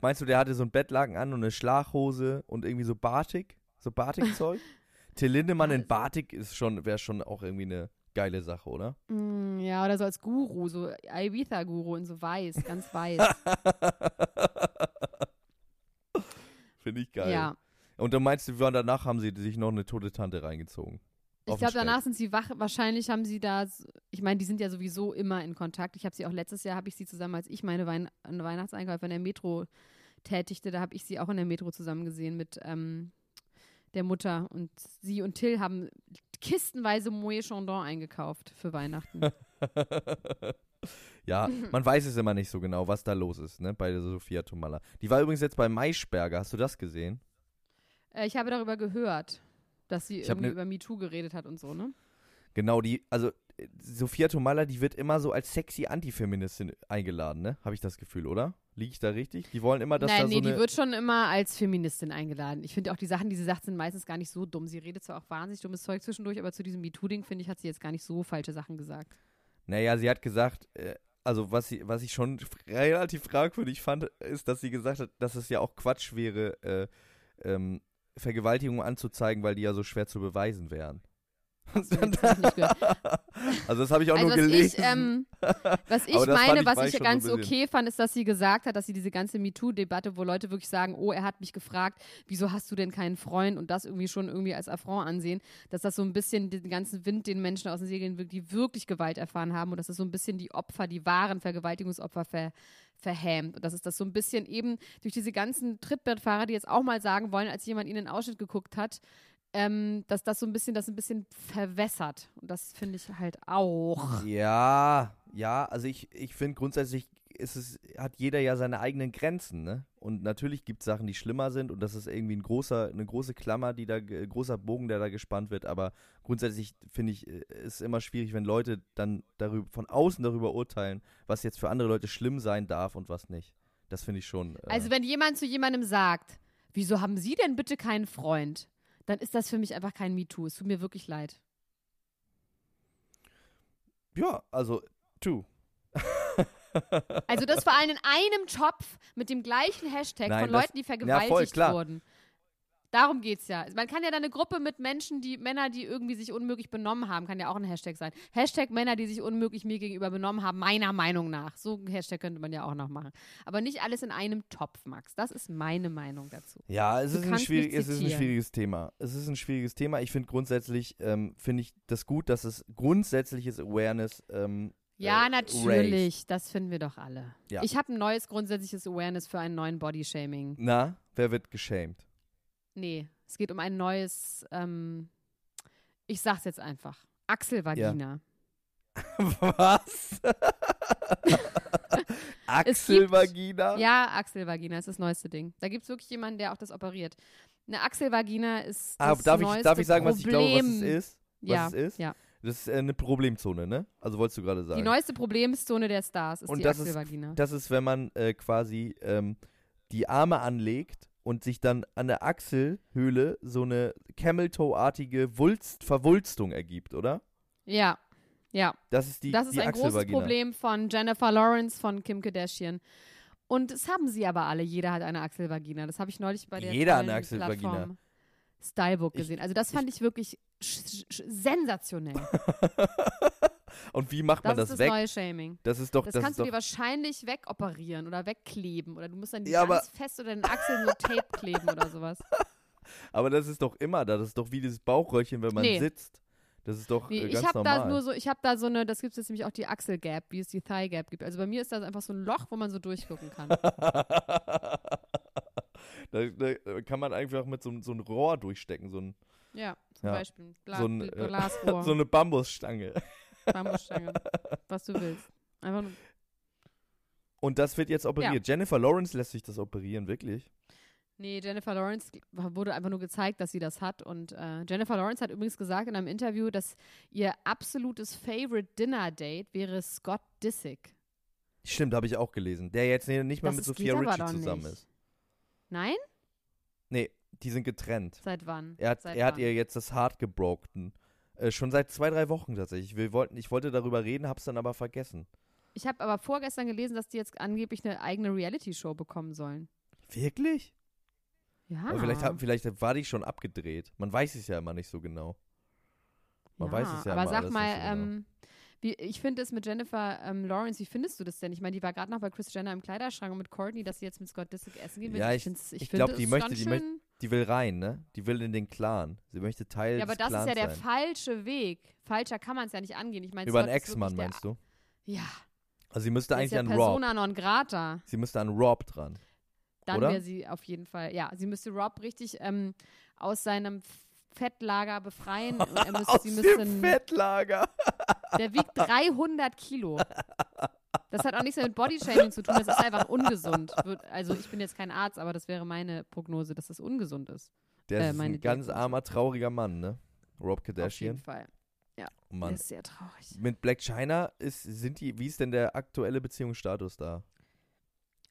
[SPEAKER 2] Meinst du, der hatte so ein Bettlaken an und eine Schlaghose und irgendwie so Batik? So Batik-Zeug? Till Lindemann in Batik ist schon, wäre schon auch irgendwie eine geile Sache, oder?
[SPEAKER 1] Mm, Ja, oder so als Guru, so Ibiza-Guru in so weiß, ganz weiß.
[SPEAKER 2] Finde ich geil.
[SPEAKER 1] ja.
[SPEAKER 2] Und dann meinst du, danach haben sie sich noch eine tote Tante reingezogen?
[SPEAKER 1] Ich glaube, danach sind sie wach. Wahrscheinlich haben sie da, ich meine, die sind ja sowieso immer in Kontakt. Ich habe sie auch letztes Jahr, habe ich sie zusammen, als ich meine Wein Weihnachtseinkäufe in der Metro tätigte, da habe ich sie auch in der Metro zusammen gesehen mit ähm, der Mutter. Und sie und Till haben kistenweise Moët Chandon eingekauft für Weihnachten.
[SPEAKER 2] Ja, man weiß es immer nicht so genau, was da los ist, ne, bei der Sophia Tomalla. Die war übrigens jetzt bei Maischberger, hast du das gesehen?
[SPEAKER 1] äh, ich habe darüber gehört, dass sie irgendwie
[SPEAKER 2] ne-
[SPEAKER 1] über MeToo geredet hat und so, ne?
[SPEAKER 2] Genau, die, also äh, Sophia Tomalla, die wird immer so als sexy Antifeministin eingeladen, ne? Habe ich das Gefühl, oder? Liege ich da richtig? Die wollen immer, dass
[SPEAKER 1] Nein,
[SPEAKER 2] da
[SPEAKER 1] nee,
[SPEAKER 2] so
[SPEAKER 1] die
[SPEAKER 2] eine
[SPEAKER 1] wird schon immer als Feministin eingeladen. Ich finde auch die Sachen, die sie sagt, sind meistens gar nicht so dumm. Sie redet zwar auch wahnsinnig dummes Zeug zwischendurch, aber zu diesem MeToo-Ding, finde ich, hat sie jetzt gar nicht so falsche Sachen gesagt.
[SPEAKER 2] Naja, sie hat gesagt, äh, also was, sie, was ich schon relativ fragwürdig fand, ist, dass sie gesagt hat, dass es ja auch Quatsch wäre, äh, ähm, Vergewaltigungen anzuzeigen, weil die ja so schwer zu beweisen wären. Also das habe ich auch
[SPEAKER 1] Also
[SPEAKER 2] nur
[SPEAKER 1] was
[SPEAKER 2] gelesen.
[SPEAKER 1] ich, ähm, was ich
[SPEAKER 2] das
[SPEAKER 1] meine,
[SPEAKER 2] ich-
[SPEAKER 1] was ich
[SPEAKER 2] ich
[SPEAKER 1] ganz
[SPEAKER 2] so
[SPEAKER 1] okay fand, ist, dass sie gesagt hat, dass sie diese ganze MeToo-Debatte, wo Leute wirklich sagen, oh, er hat mich gefragt, wieso hast du denn keinen Freund? Und das irgendwie schon irgendwie als Affront ansehen, dass das so ein bisschen den ganzen Wind den Menschen aus den Segeln wirkt, die wirklich Gewalt erfahren haben. Und dass das so ein bisschen die Opfer, die wahren Vergewaltigungsopfer ver, verhämt. Und dass es das so ein bisschen eben durch diese ganzen Trittbrettfahrer, die jetzt auch mal sagen wollen, als jemand ihnen einen Ausschnitt geguckt hat, ähm, dass das so ein bisschen, das ein bisschen verwässert. Und das finde ich halt auch.
[SPEAKER 2] Ja, ja, also ich, ich finde grundsätzlich ist es, hat jeder ja seine eigenen Grenzen, ne? Und natürlich gibt es Sachen, die schlimmer sind und das ist irgendwie ein großer, eine große Klammer, die da, ge- großer Bogen, der da gespannt wird, aber grundsätzlich finde ich, äh, ist immer schwierig, wenn Leute dann darüber, von außen darüber urteilen, was jetzt für andere Leute schlimm sein darf und was nicht. Das finde ich schon. Äh,
[SPEAKER 1] Also wenn jemand zu jemandem sagt, wieso haben Sie denn bitte keinen Freund? Dann ist das für mich einfach kein MeToo. Es tut mir wirklich leid.
[SPEAKER 2] ja, also, tu.
[SPEAKER 1] Also das vor allem in einem Topf mit dem gleichen Hashtag
[SPEAKER 2] Nein,
[SPEAKER 1] von
[SPEAKER 2] das-
[SPEAKER 1] Leuten, die
[SPEAKER 2] ja, voll,
[SPEAKER 1] vergewaltigt wurden. Darum geht's ja. Man kann ja da eine Gruppe mit Menschen, die Männer, die irgendwie sich unmöglich benommen haben, kann ja auch ein Hashtag sein. Hashtag Männer, die sich unmöglich mir gegenüber benommen haben, meiner Meinung nach. So ein Hashtag könnte man ja auch noch machen. Aber nicht alles in einem Topf, Max. Das ist meine Meinung dazu.
[SPEAKER 2] Ja, es ist, ein schwierig, es ist ein schwieriges Thema. Es ist ein schwieriges Thema. Ich finde grundsätzlich, ähm, finde ich das gut, dass es grundsätzliches Awareness ähm,
[SPEAKER 1] Ja,
[SPEAKER 2] äh,
[SPEAKER 1] natürlich. Das finden wir doch alle.
[SPEAKER 2] Ja.
[SPEAKER 1] Ich habe ein neues grundsätzliches Awareness für einen neuen Bodyshaming.
[SPEAKER 2] Na, wer wird geschämt?
[SPEAKER 1] Nee, es geht um ein neues, ähm, ich sag's jetzt einfach. Achselvagina.
[SPEAKER 2] Was? Achselvagina?
[SPEAKER 1] Ja, Achselvagina ist das neueste Ding. Da gibt's wirklich jemanden, der auch das operiert. Eine Achselvagina ist das
[SPEAKER 2] Ah, darf, ich,
[SPEAKER 1] neueste
[SPEAKER 2] darf ich sagen, was ich glaube, was es
[SPEAKER 1] Problem.
[SPEAKER 2] ist? Was
[SPEAKER 1] ja,
[SPEAKER 2] es ist?
[SPEAKER 1] ja.
[SPEAKER 2] Das ist äh, eine Problemzone, ne? Also wolltest du gerade sagen.
[SPEAKER 1] Die neueste Problemzone der Stars ist
[SPEAKER 2] Und
[SPEAKER 1] die
[SPEAKER 2] das ist-
[SPEAKER 1] Achselvagina.
[SPEAKER 2] das ist, wenn man äh, quasi ähm, die Arme anlegt und sich dann an der Achselhöhle so eine Camel-Toe-artige Verwulstung ergibt, oder?
[SPEAKER 1] Ja, ja.
[SPEAKER 2] Das ist, die,
[SPEAKER 1] das ist
[SPEAKER 2] die
[SPEAKER 1] ein großes Problem von Jennifer Lawrence, von Kim Kardashian. Und das haben sie aber alle. Jeder hat eine Achselvagina. Das habe ich neulich bei der
[SPEAKER 2] Jeder eine Achselvagina.
[SPEAKER 1] Plattform Stylebook gesehen. Ich, also das fand ich, ich wirklich sensationell.
[SPEAKER 2] Und wie macht man das,
[SPEAKER 1] das
[SPEAKER 2] weg?
[SPEAKER 1] Das ist neue Shaming.
[SPEAKER 2] Das ist doch.
[SPEAKER 1] Das,
[SPEAKER 2] das
[SPEAKER 1] kannst du dir wahrscheinlich wegoperieren oder wegkleben oder du musst dann
[SPEAKER 2] ja,
[SPEAKER 1] ganz fest oder den Achseln so Tape kleben oder sowas.
[SPEAKER 2] Aber das ist doch immer da. Das ist doch wie dieses Bauchröllchen, wenn man
[SPEAKER 1] nee.
[SPEAKER 2] sitzt. Das ist doch
[SPEAKER 1] nee,
[SPEAKER 2] äh, ganz
[SPEAKER 1] ich hab
[SPEAKER 2] normal.
[SPEAKER 1] Da nur so, ich habe da so eine, das gibt es jetzt nämlich auch die Achselgap, wie es die Thighgap gibt. Also bei mir ist das einfach so ein Loch, wo man so durchgucken kann.
[SPEAKER 2] Da, da, kann man einfach mit so, so einem Rohr durchstecken, so ein.
[SPEAKER 1] Ja, zum
[SPEAKER 2] ja,
[SPEAKER 1] Beispiel. Bla,
[SPEAKER 2] so, ein, äh,
[SPEAKER 1] Glasrohr.
[SPEAKER 2] So, eine Bambusstange.
[SPEAKER 1] Bambusstange. was du willst. Einfach nur.
[SPEAKER 2] Und das wird jetzt operiert. Ja. Jennifer Lawrence lässt sich das operieren, wirklich.
[SPEAKER 1] Nee, Jennifer Lawrence wurde einfach nur gezeigt, dass sie das hat. Und äh, Jennifer Lawrence hat übrigens gesagt in einem Interview, dass ihr absolutes Favorite Dinner Date wäre Scott Disick.
[SPEAKER 2] Stimmt, habe ich auch gelesen. Der jetzt ne, nicht mal
[SPEAKER 1] das
[SPEAKER 2] mit Sophia Ritchie zusammen
[SPEAKER 1] nicht.
[SPEAKER 2] ist.
[SPEAKER 1] Nein?
[SPEAKER 2] Nee, die sind getrennt.
[SPEAKER 1] Seit wann?
[SPEAKER 2] Er hat,
[SPEAKER 1] Seit
[SPEAKER 2] er
[SPEAKER 1] wann?
[SPEAKER 2] hat ihr jetzt das Hart gebroken. Äh, schon seit zwei, drei Wochen tatsächlich. Wir wollten, ich wollte darüber reden, habe es dann aber vergessen.
[SPEAKER 1] Ich habe aber vorgestern gelesen, dass die jetzt angeblich eine eigene Reality-Show bekommen sollen.
[SPEAKER 2] Wirklich?
[SPEAKER 1] Ja.
[SPEAKER 2] Aber vielleicht, vielleicht war die schon abgedreht. Man weiß es ja immer nicht so genau. Man
[SPEAKER 1] ja,
[SPEAKER 2] weiß es ja
[SPEAKER 1] aber
[SPEAKER 2] immer
[SPEAKER 1] sag mal,
[SPEAKER 2] so genau.
[SPEAKER 1] ähm, wie, ich finde es mit Jennifer ähm, Lawrence, wie findest du das denn? Ich meine, die war gerade noch bei Chris Jenner im Kleiderschrank und mit Courtney, dass sie jetzt mit Scott Disick essen gehen will.
[SPEAKER 2] Ja, ich, ich,
[SPEAKER 1] ich,
[SPEAKER 2] ich
[SPEAKER 1] glaube,
[SPEAKER 2] die möchte, die möchte, die will rein, ne? Die will in den Clan. Sie möchte Teil
[SPEAKER 1] Ja, aber
[SPEAKER 2] des
[SPEAKER 1] das
[SPEAKER 2] Clans
[SPEAKER 1] ist ja der
[SPEAKER 2] sein.
[SPEAKER 1] falsche Weg. Falscher kann man es ja nicht angehen. Ich meine,
[SPEAKER 2] Über einen Ex-Mann meinst du?
[SPEAKER 1] Ja.
[SPEAKER 2] Also sie müsste
[SPEAKER 1] das
[SPEAKER 2] eigentlich ist
[SPEAKER 1] ja
[SPEAKER 2] an
[SPEAKER 1] Persona Rob. non grata.
[SPEAKER 2] Sie müsste an Rob dran.
[SPEAKER 1] Dann wäre sie auf jeden Fall. Ja, sie müsste Rob richtig ähm, aus seinem Fettlager befreien. Er müsste,
[SPEAKER 2] aus
[SPEAKER 1] sie müsste
[SPEAKER 2] dem Fettlager.
[SPEAKER 1] der wiegt 300 Kilo. Das hat auch nichts mit Bodyshaming zu tun, das ist einfach ungesund. Also ich bin jetzt kein Arzt, aber das wäre meine Prognose, dass das ungesund ist.
[SPEAKER 2] Der
[SPEAKER 1] äh,
[SPEAKER 2] ist ein ganz
[SPEAKER 1] Diagnose.
[SPEAKER 2] armer, trauriger Mann, ne? Rob Kardashian.
[SPEAKER 1] Auf jeden Fall.
[SPEAKER 2] Ja, oh Mann.
[SPEAKER 1] ist sehr traurig.
[SPEAKER 2] Mit Black China ist, sind die, wie ist denn der aktuelle Beziehungsstatus da?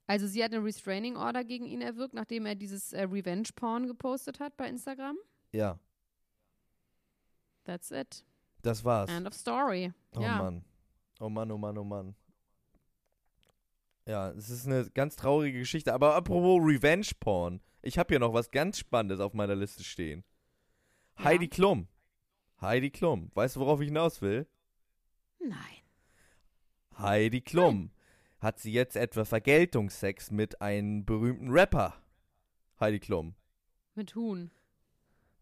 [SPEAKER 1] Also sie hat eine Restraining Order gegen ihn erwirkt, nachdem er dieses äh, Revenge Porn gepostet hat bei Instagram.
[SPEAKER 2] Ja.
[SPEAKER 1] That's it.
[SPEAKER 2] Das war's.
[SPEAKER 1] End of story.
[SPEAKER 2] Oh
[SPEAKER 1] ja.
[SPEAKER 2] Mann. Oh Mann, oh Mann, oh Mann. Ja, es ist eine ganz traurige Geschichte. Aber apropos Revenge Porn. Ich habe hier noch was ganz Spannendes auf meiner Liste stehen.
[SPEAKER 1] Ja.
[SPEAKER 2] Heidi Klum. Heidi Klum. Weißt du, worauf ich hinaus will?
[SPEAKER 1] Nein.
[SPEAKER 2] Heidi Klum Nein. hat sie jetzt etwa Vergeltungsex mit einem berühmten Rapper. Heidi Klum.
[SPEAKER 1] Mit Huhn.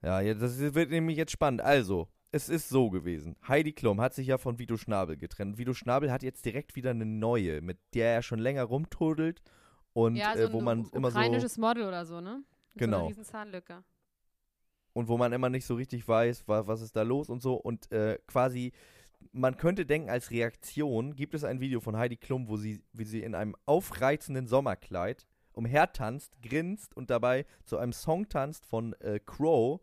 [SPEAKER 2] Ja, das wird nämlich jetzt spannend. Also, es ist so gewesen. Heidi Klum hat sich ja von Vito Schnabel getrennt. Vito Schnabel hat jetzt direkt wieder eine neue, mit der er schon länger rumtodelt und
[SPEAKER 1] ja, so
[SPEAKER 2] äh, wo man immer so
[SPEAKER 1] ukrainisches Model oder so, ne? Genau. So eine riesen Zahnlücke.
[SPEAKER 2] Und wo man immer nicht so richtig weiß, was, was ist da los und so und äh, quasi man könnte denken, als Reaktion gibt es ein Video von Heidi Klum, wo sie, wie sie in einem aufreizenden Sommerkleid umhertanzt, grinst und dabei zu einem Song tanzt von äh, Crow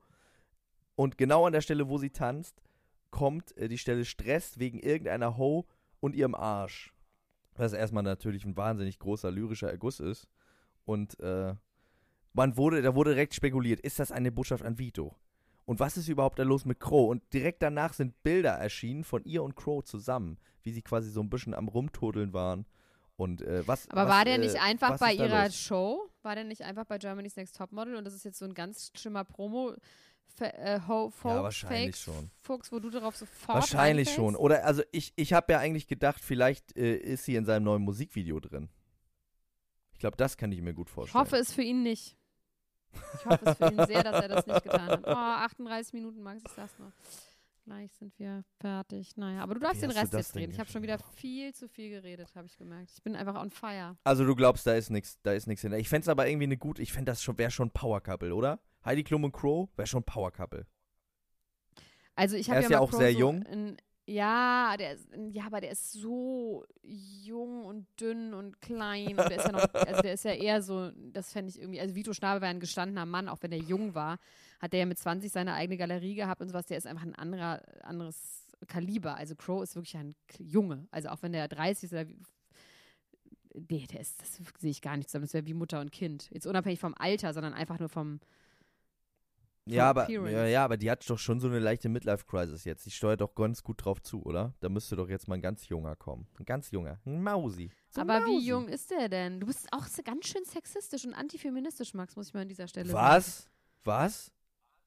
[SPEAKER 2] und genau an der Stelle, wo sie tanzt, kommt äh, die Stelle Stress wegen irgendeiner Ho und ihrem Arsch. Was erstmal natürlich ein wahnsinnig großer lyrischer Erguss ist. Und äh, man wurde, da wurde direkt spekuliert, ist das eine Botschaft an Vito? Und was ist überhaupt da los mit Crow? Und direkt danach sind Bilder erschienen von ihr und Crow zusammen, wie sie quasi so ein bisschen am Rumtodeln waren. Und äh, was.
[SPEAKER 1] Aber
[SPEAKER 2] was,
[SPEAKER 1] war der nicht äh,
[SPEAKER 2] einfach
[SPEAKER 1] bei ihrer
[SPEAKER 2] los?
[SPEAKER 1] Show? War der nicht einfach bei Germany's Next Topmodel? Und das ist jetzt so ein ganz schlimmer Promo äh, Ho ja,
[SPEAKER 2] wahrscheinlich
[SPEAKER 1] Fakes,
[SPEAKER 2] schon.
[SPEAKER 1] Fuchs, wo du darauf sofort
[SPEAKER 2] Wahrscheinlich
[SPEAKER 1] reinfällst?
[SPEAKER 2] schon. Oder also ich, ich habe ja eigentlich gedacht, vielleicht äh, ist sie in seinem neuen Musikvideo drin. Ich glaube, das kann ich mir gut vorstellen.
[SPEAKER 1] Ich hoffe es für ihn nicht. Ich hoffe es für ihn sehr, dass er das nicht getan hat. Oh, 38 Minuten, Max, ich sag's mal. Gleich sind wir fertig. Naja, aber du darfst den Rest jetzt reden. Ich habe schon wieder viel zu viel geredet, habe ich gemerkt. Ich bin einfach on fire.
[SPEAKER 2] Also du glaubst, da ist nichts, da ist nichts hinter. Ich fände es aber irgendwie eine gute, ich fände das schon, wäre schon Power Couple, oder? Heidi Klum und Crow wäre schon ein Power Couple.
[SPEAKER 1] Also ich habe ja,
[SPEAKER 2] ist
[SPEAKER 1] ja
[SPEAKER 2] auch
[SPEAKER 1] Crow
[SPEAKER 2] sehr
[SPEAKER 1] so
[SPEAKER 2] jung.
[SPEAKER 1] In, ja, der ja, aber der ist so jung und dünn und klein. Und der ist ja noch, also der ist ja eher so, das fände ich irgendwie, also Vito Schnabel wäre ein gestandener Mann, auch wenn er jung war, hat der ja mit 20 seine eigene Galerie gehabt und sowas, der ist einfach ein anderer, anderes Kaliber. Also Crow ist wirklich ein Junge. Also auch wenn der 30 ist oder Nee, der ist, das sehe ich gar nicht zusammen. Das wäre wie Mutter und Kind. Jetzt unabhängig vom Alter, sondern einfach nur vom,
[SPEAKER 2] ja, ja, aber die hat doch schon so eine leichte Midlife-Crisis jetzt. Die steuert doch ganz gut drauf zu, oder? Da müsste doch jetzt mal ein ganz junger kommen. Ein ganz junger. Ein Mausi. So
[SPEAKER 1] Aber wie
[SPEAKER 2] Mausi.
[SPEAKER 1] jung ist der denn? Du bist auch so ganz schön sexistisch und antifeministisch, Max, muss ich mal an dieser Stelle sagen.
[SPEAKER 2] Was? Was?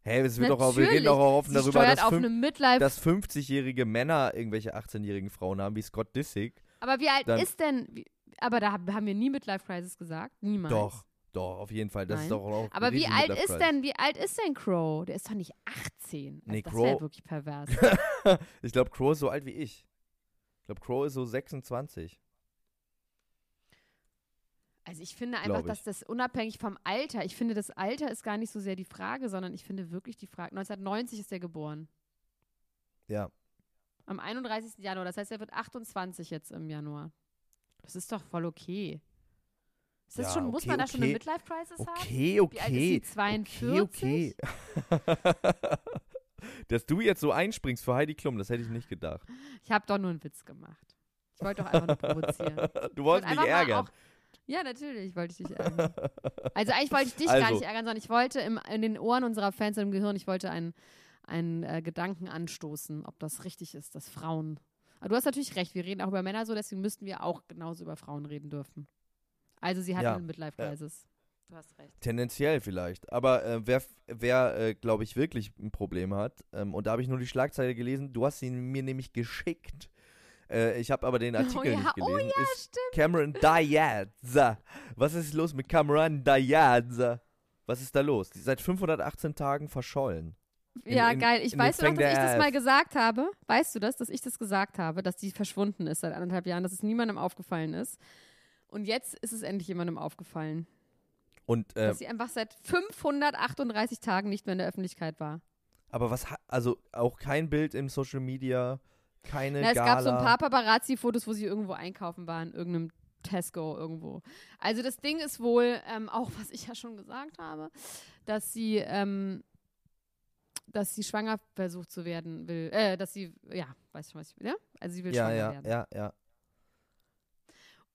[SPEAKER 2] Hä, es wird doch auch, wir reden doch auch offen darüber, dass, fünf, dass 50-jährige Männer irgendwelche 18-jährigen Frauen haben, wie Scott Disick.
[SPEAKER 1] aber wie alt
[SPEAKER 2] dann-
[SPEAKER 1] ist denn? Wie, aber da haben haben wir nie Midlife Crisis gesagt. Niemals.
[SPEAKER 2] Doch, doch, auf jeden Fall. Das ist
[SPEAKER 1] Nein.
[SPEAKER 2] doch auch
[SPEAKER 1] Aber wie alt ist denn, wie alt ist denn Crow? Der ist doch nicht 18. Also
[SPEAKER 2] Nee,
[SPEAKER 1] das
[SPEAKER 2] Crow-
[SPEAKER 1] wäre wirklich pervers.
[SPEAKER 2] Ich glaube, Crow ist so alt wie ich. Ich glaube, Crow ist so 26.
[SPEAKER 1] Also ich finde einfach,
[SPEAKER 2] ich.
[SPEAKER 1] dass das unabhängig vom Alter, ich finde, das Alter ist gar nicht so sehr die Frage, sondern ich finde wirklich die Frage, 1990 ist er geboren.
[SPEAKER 2] Ja.
[SPEAKER 1] Am 31. Januar, das heißt, er wird 28 jetzt im Januar. Das ist doch voll okay. Ist das
[SPEAKER 2] Ja,
[SPEAKER 1] schon, muss
[SPEAKER 2] okay,
[SPEAKER 1] man da schon eine
[SPEAKER 2] okay.
[SPEAKER 1] Midlife-Crisis haben?
[SPEAKER 2] Okay, okay.
[SPEAKER 1] Wie alt ist sie? 42?
[SPEAKER 2] Okay, okay. Dass du jetzt so einspringst für Heidi Klum, das hätte ich nicht gedacht.
[SPEAKER 1] Ich habe doch nur einen Witz gemacht. Ich wollte doch einfach nur provozieren.
[SPEAKER 2] Du wolltest
[SPEAKER 1] wollte
[SPEAKER 2] mich ärgern.
[SPEAKER 1] Auch, ja, natürlich wollte ich dich ärgern. Also eigentlich wollte ich dich
[SPEAKER 2] Also.
[SPEAKER 1] gar nicht ärgern, sondern ich wollte im, in den Ohren unserer Fans und im Gehirn, ich wollte einen, einen äh, Gedanken anstoßen, ob das richtig ist, dass Frauen. Aber du hast natürlich recht, wir reden auch über Männer so, deswegen müssten wir auch genauso über Frauen reden dürfen. Also sie hat
[SPEAKER 2] Ja.
[SPEAKER 1] eine Midlife-Crisis. Du hast recht.
[SPEAKER 2] Tendenziell vielleicht. Aber äh, wer, wer äh, glaube ich, wirklich ein Problem hat, ähm, und da habe ich nur die Schlagzeile gelesen, du hast sie mir nämlich geschickt. Äh, ich habe aber den Artikel
[SPEAKER 1] ja,
[SPEAKER 2] nicht
[SPEAKER 1] oh
[SPEAKER 2] gelesen.
[SPEAKER 1] ja,
[SPEAKER 2] ist Cameron Diaz. Was ist los mit Cameron Diaz? Was ist da los? Die ist seit 518 Tagen verschollen. In-
[SPEAKER 1] ja,
[SPEAKER 2] in-
[SPEAKER 1] geil. Ich weiß noch, dass ich das mal gesagt habe. Weißt du das, dass ich das gesagt habe, dass die verschwunden ist seit anderthalb Jahren, dass es niemandem aufgefallen ist. Und jetzt ist es endlich jemandem aufgefallen.
[SPEAKER 2] Und, äh,
[SPEAKER 1] dass sie einfach seit 538 Tagen nicht mehr in der Öffentlichkeit war.
[SPEAKER 2] aber was, also auch kein Bild im Social Media, keine
[SPEAKER 1] Na, es
[SPEAKER 2] Gala.
[SPEAKER 1] gab so ein paar Paparazzi-Fotos, wo sie irgendwo einkaufen war, in irgendeinem Tesco irgendwo. Also das Ding ist wohl, ähm, auch was ich ja schon gesagt habe, dass sie, ähm, dass sie schwanger versucht zu werden will, äh, dass sie, ja, weißt du schon, was ich will, ne? Also sie will
[SPEAKER 2] ja,
[SPEAKER 1] schwanger
[SPEAKER 2] ja,
[SPEAKER 1] werden.
[SPEAKER 2] ja, ja.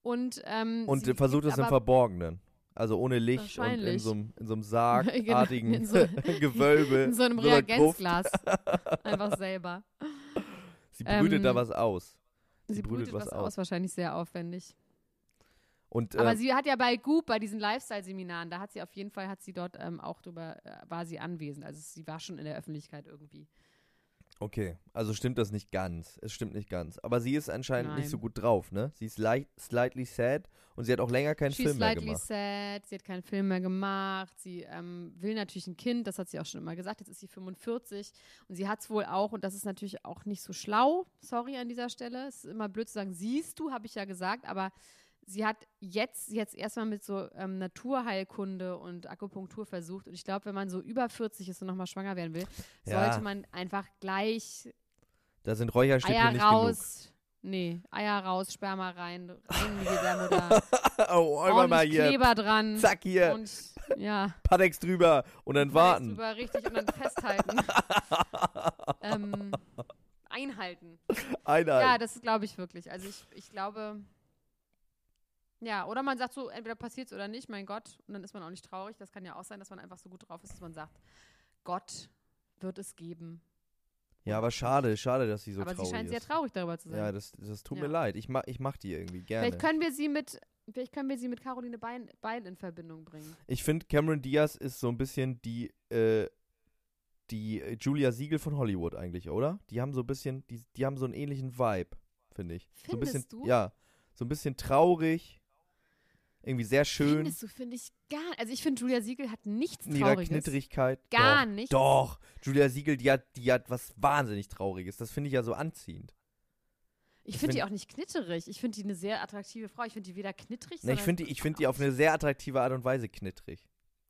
[SPEAKER 1] Und, ähm,
[SPEAKER 2] Und
[SPEAKER 1] sie
[SPEAKER 2] äh, versucht es im Verborgenen. Also ohne Licht und in so einem in so einem
[SPEAKER 1] Genau,
[SPEAKER 2] sargartigen
[SPEAKER 1] in so-
[SPEAKER 2] Gewölbe.
[SPEAKER 1] in so einem
[SPEAKER 2] Gruft.
[SPEAKER 1] Reagenzglas. Einfach selber.
[SPEAKER 2] Sie brütet
[SPEAKER 1] Ähm,
[SPEAKER 2] da was aus.
[SPEAKER 1] Sie,
[SPEAKER 2] brütet
[SPEAKER 1] brütet
[SPEAKER 2] was
[SPEAKER 1] was
[SPEAKER 2] aus.
[SPEAKER 1] aus, wahrscheinlich sehr aufwendig.
[SPEAKER 2] Und
[SPEAKER 1] Aber
[SPEAKER 2] äh,
[SPEAKER 1] sie hat ja bei Goop, bei diesen Lifestyle-Seminaren, da hat sie auf jeden Fall, hat sie dort ähm, auch drüber, äh, war sie anwesend. Also sie war schon in der Öffentlichkeit irgendwie.
[SPEAKER 2] Okay, also stimmt das nicht ganz. Es stimmt nicht ganz. Aber sie ist anscheinend
[SPEAKER 1] Nein.
[SPEAKER 2] nicht so gut drauf, ne? Sie ist leicht, slightly sad und sie hat auch länger keinen
[SPEAKER 1] She's
[SPEAKER 2] Film mehr
[SPEAKER 1] slightly
[SPEAKER 2] gemacht.
[SPEAKER 1] sad, sie hat keinen Film mehr gemacht, sie ähm, will natürlich ein Kind, das hat sie auch schon immer gesagt, jetzt ist sie 45 und sie hat es wohl auch, und das ist natürlich auch nicht so schlau, sorry an dieser Stelle, es ist immer blöd zu sagen, siehst du, habe ich ja gesagt, aber sie hat jetzt, jetzt erstmal mit so ähm, Naturheilkunde und Akupunktur versucht und ich glaube, wenn man so über 40 ist und nochmal schwanger werden will,
[SPEAKER 2] Ja.
[SPEAKER 1] sollte man einfach gleich
[SPEAKER 2] Da sind Räucherstäbchen
[SPEAKER 1] Eier
[SPEAKER 2] nicht
[SPEAKER 1] raus, nee, Eier raus, Sperma rein, rein in die Gebärmutter,
[SPEAKER 2] genug. Oh, einmal mal hier.
[SPEAKER 1] Kleber dran.
[SPEAKER 2] Zack hier.
[SPEAKER 1] Und ja,
[SPEAKER 2] Padex drüber und dann warten.
[SPEAKER 1] Drüber, richtig, und dann festhalten. ähm, einhalten.
[SPEAKER 2] Einer.
[SPEAKER 1] Ja, das glaube ich wirklich. Also ich, ich glaube, ja, oder man sagt so, entweder passiert es oder nicht, mein Gott, und dann ist man auch nicht traurig. Das kann ja auch sein, dass man einfach so gut drauf ist, dass man sagt, Gott wird es geben.
[SPEAKER 2] Ja, aber schade, schade, dass sie so
[SPEAKER 1] Aber
[SPEAKER 2] traurig
[SPEAKER 1] sie scheint sehr
[SPEAKER 2] ist.
[SPEAKER 1] traurig darüber zu sein.
[SPEAKER 2] Ja, das, das tut
[SPEAKER 1] Ja.
[SPEAKER 2] mir leid. Ich mach, ich mach die irgendwie gerne.
[SPEAKER 1] vielleicht können wir sie mit, vielleicht können wir sie mit Caroline Bein, Bein in Verbindung bringen.
[SPEAKER 2] Ich finde, Cameron Diaz ist so ein bisschen die, äh, die Julia Siegel von Hollywood eigentlich, oder? Die haben so ein bisschen, die, die haben so einen ähnlichen Vibe, finde ich. so ein bisschen,
[SPEAKER 1] Findest du?
[SPEAKER 2] Ja, so ein bisschen traurig, irgendwie sehr schön,
[SPEAKER 1] Findest du, finde ich gar Also ich finde, Julia Siegel hat nichts
[SPEAKER 2] in ihrer
[SPEAKER 1] Trauriges.
[SPEAKER 2] Knitterigkeit.
[SPEAKER 1] Gar
[SPEAKER 2] Doch.
[SPEAKER 1] nichts.
[SPEAKER 2] Doch, Julia Siegel, die hat, die hat was wahnsinnig Trauriges. Das finde ich ja so anziehend.
[SPEAKER 1] Ich finde die
[SPEAKER 2] find-
[SPEAKER 1] auch nicht knitterig. Ich finde die eine sehr attraktive Frau. Ich finde die weder knittrig,
[SPEAKER 2] Ne, ich finde die, ich find die auf eine sehr attraktive Art und Weise knittrig.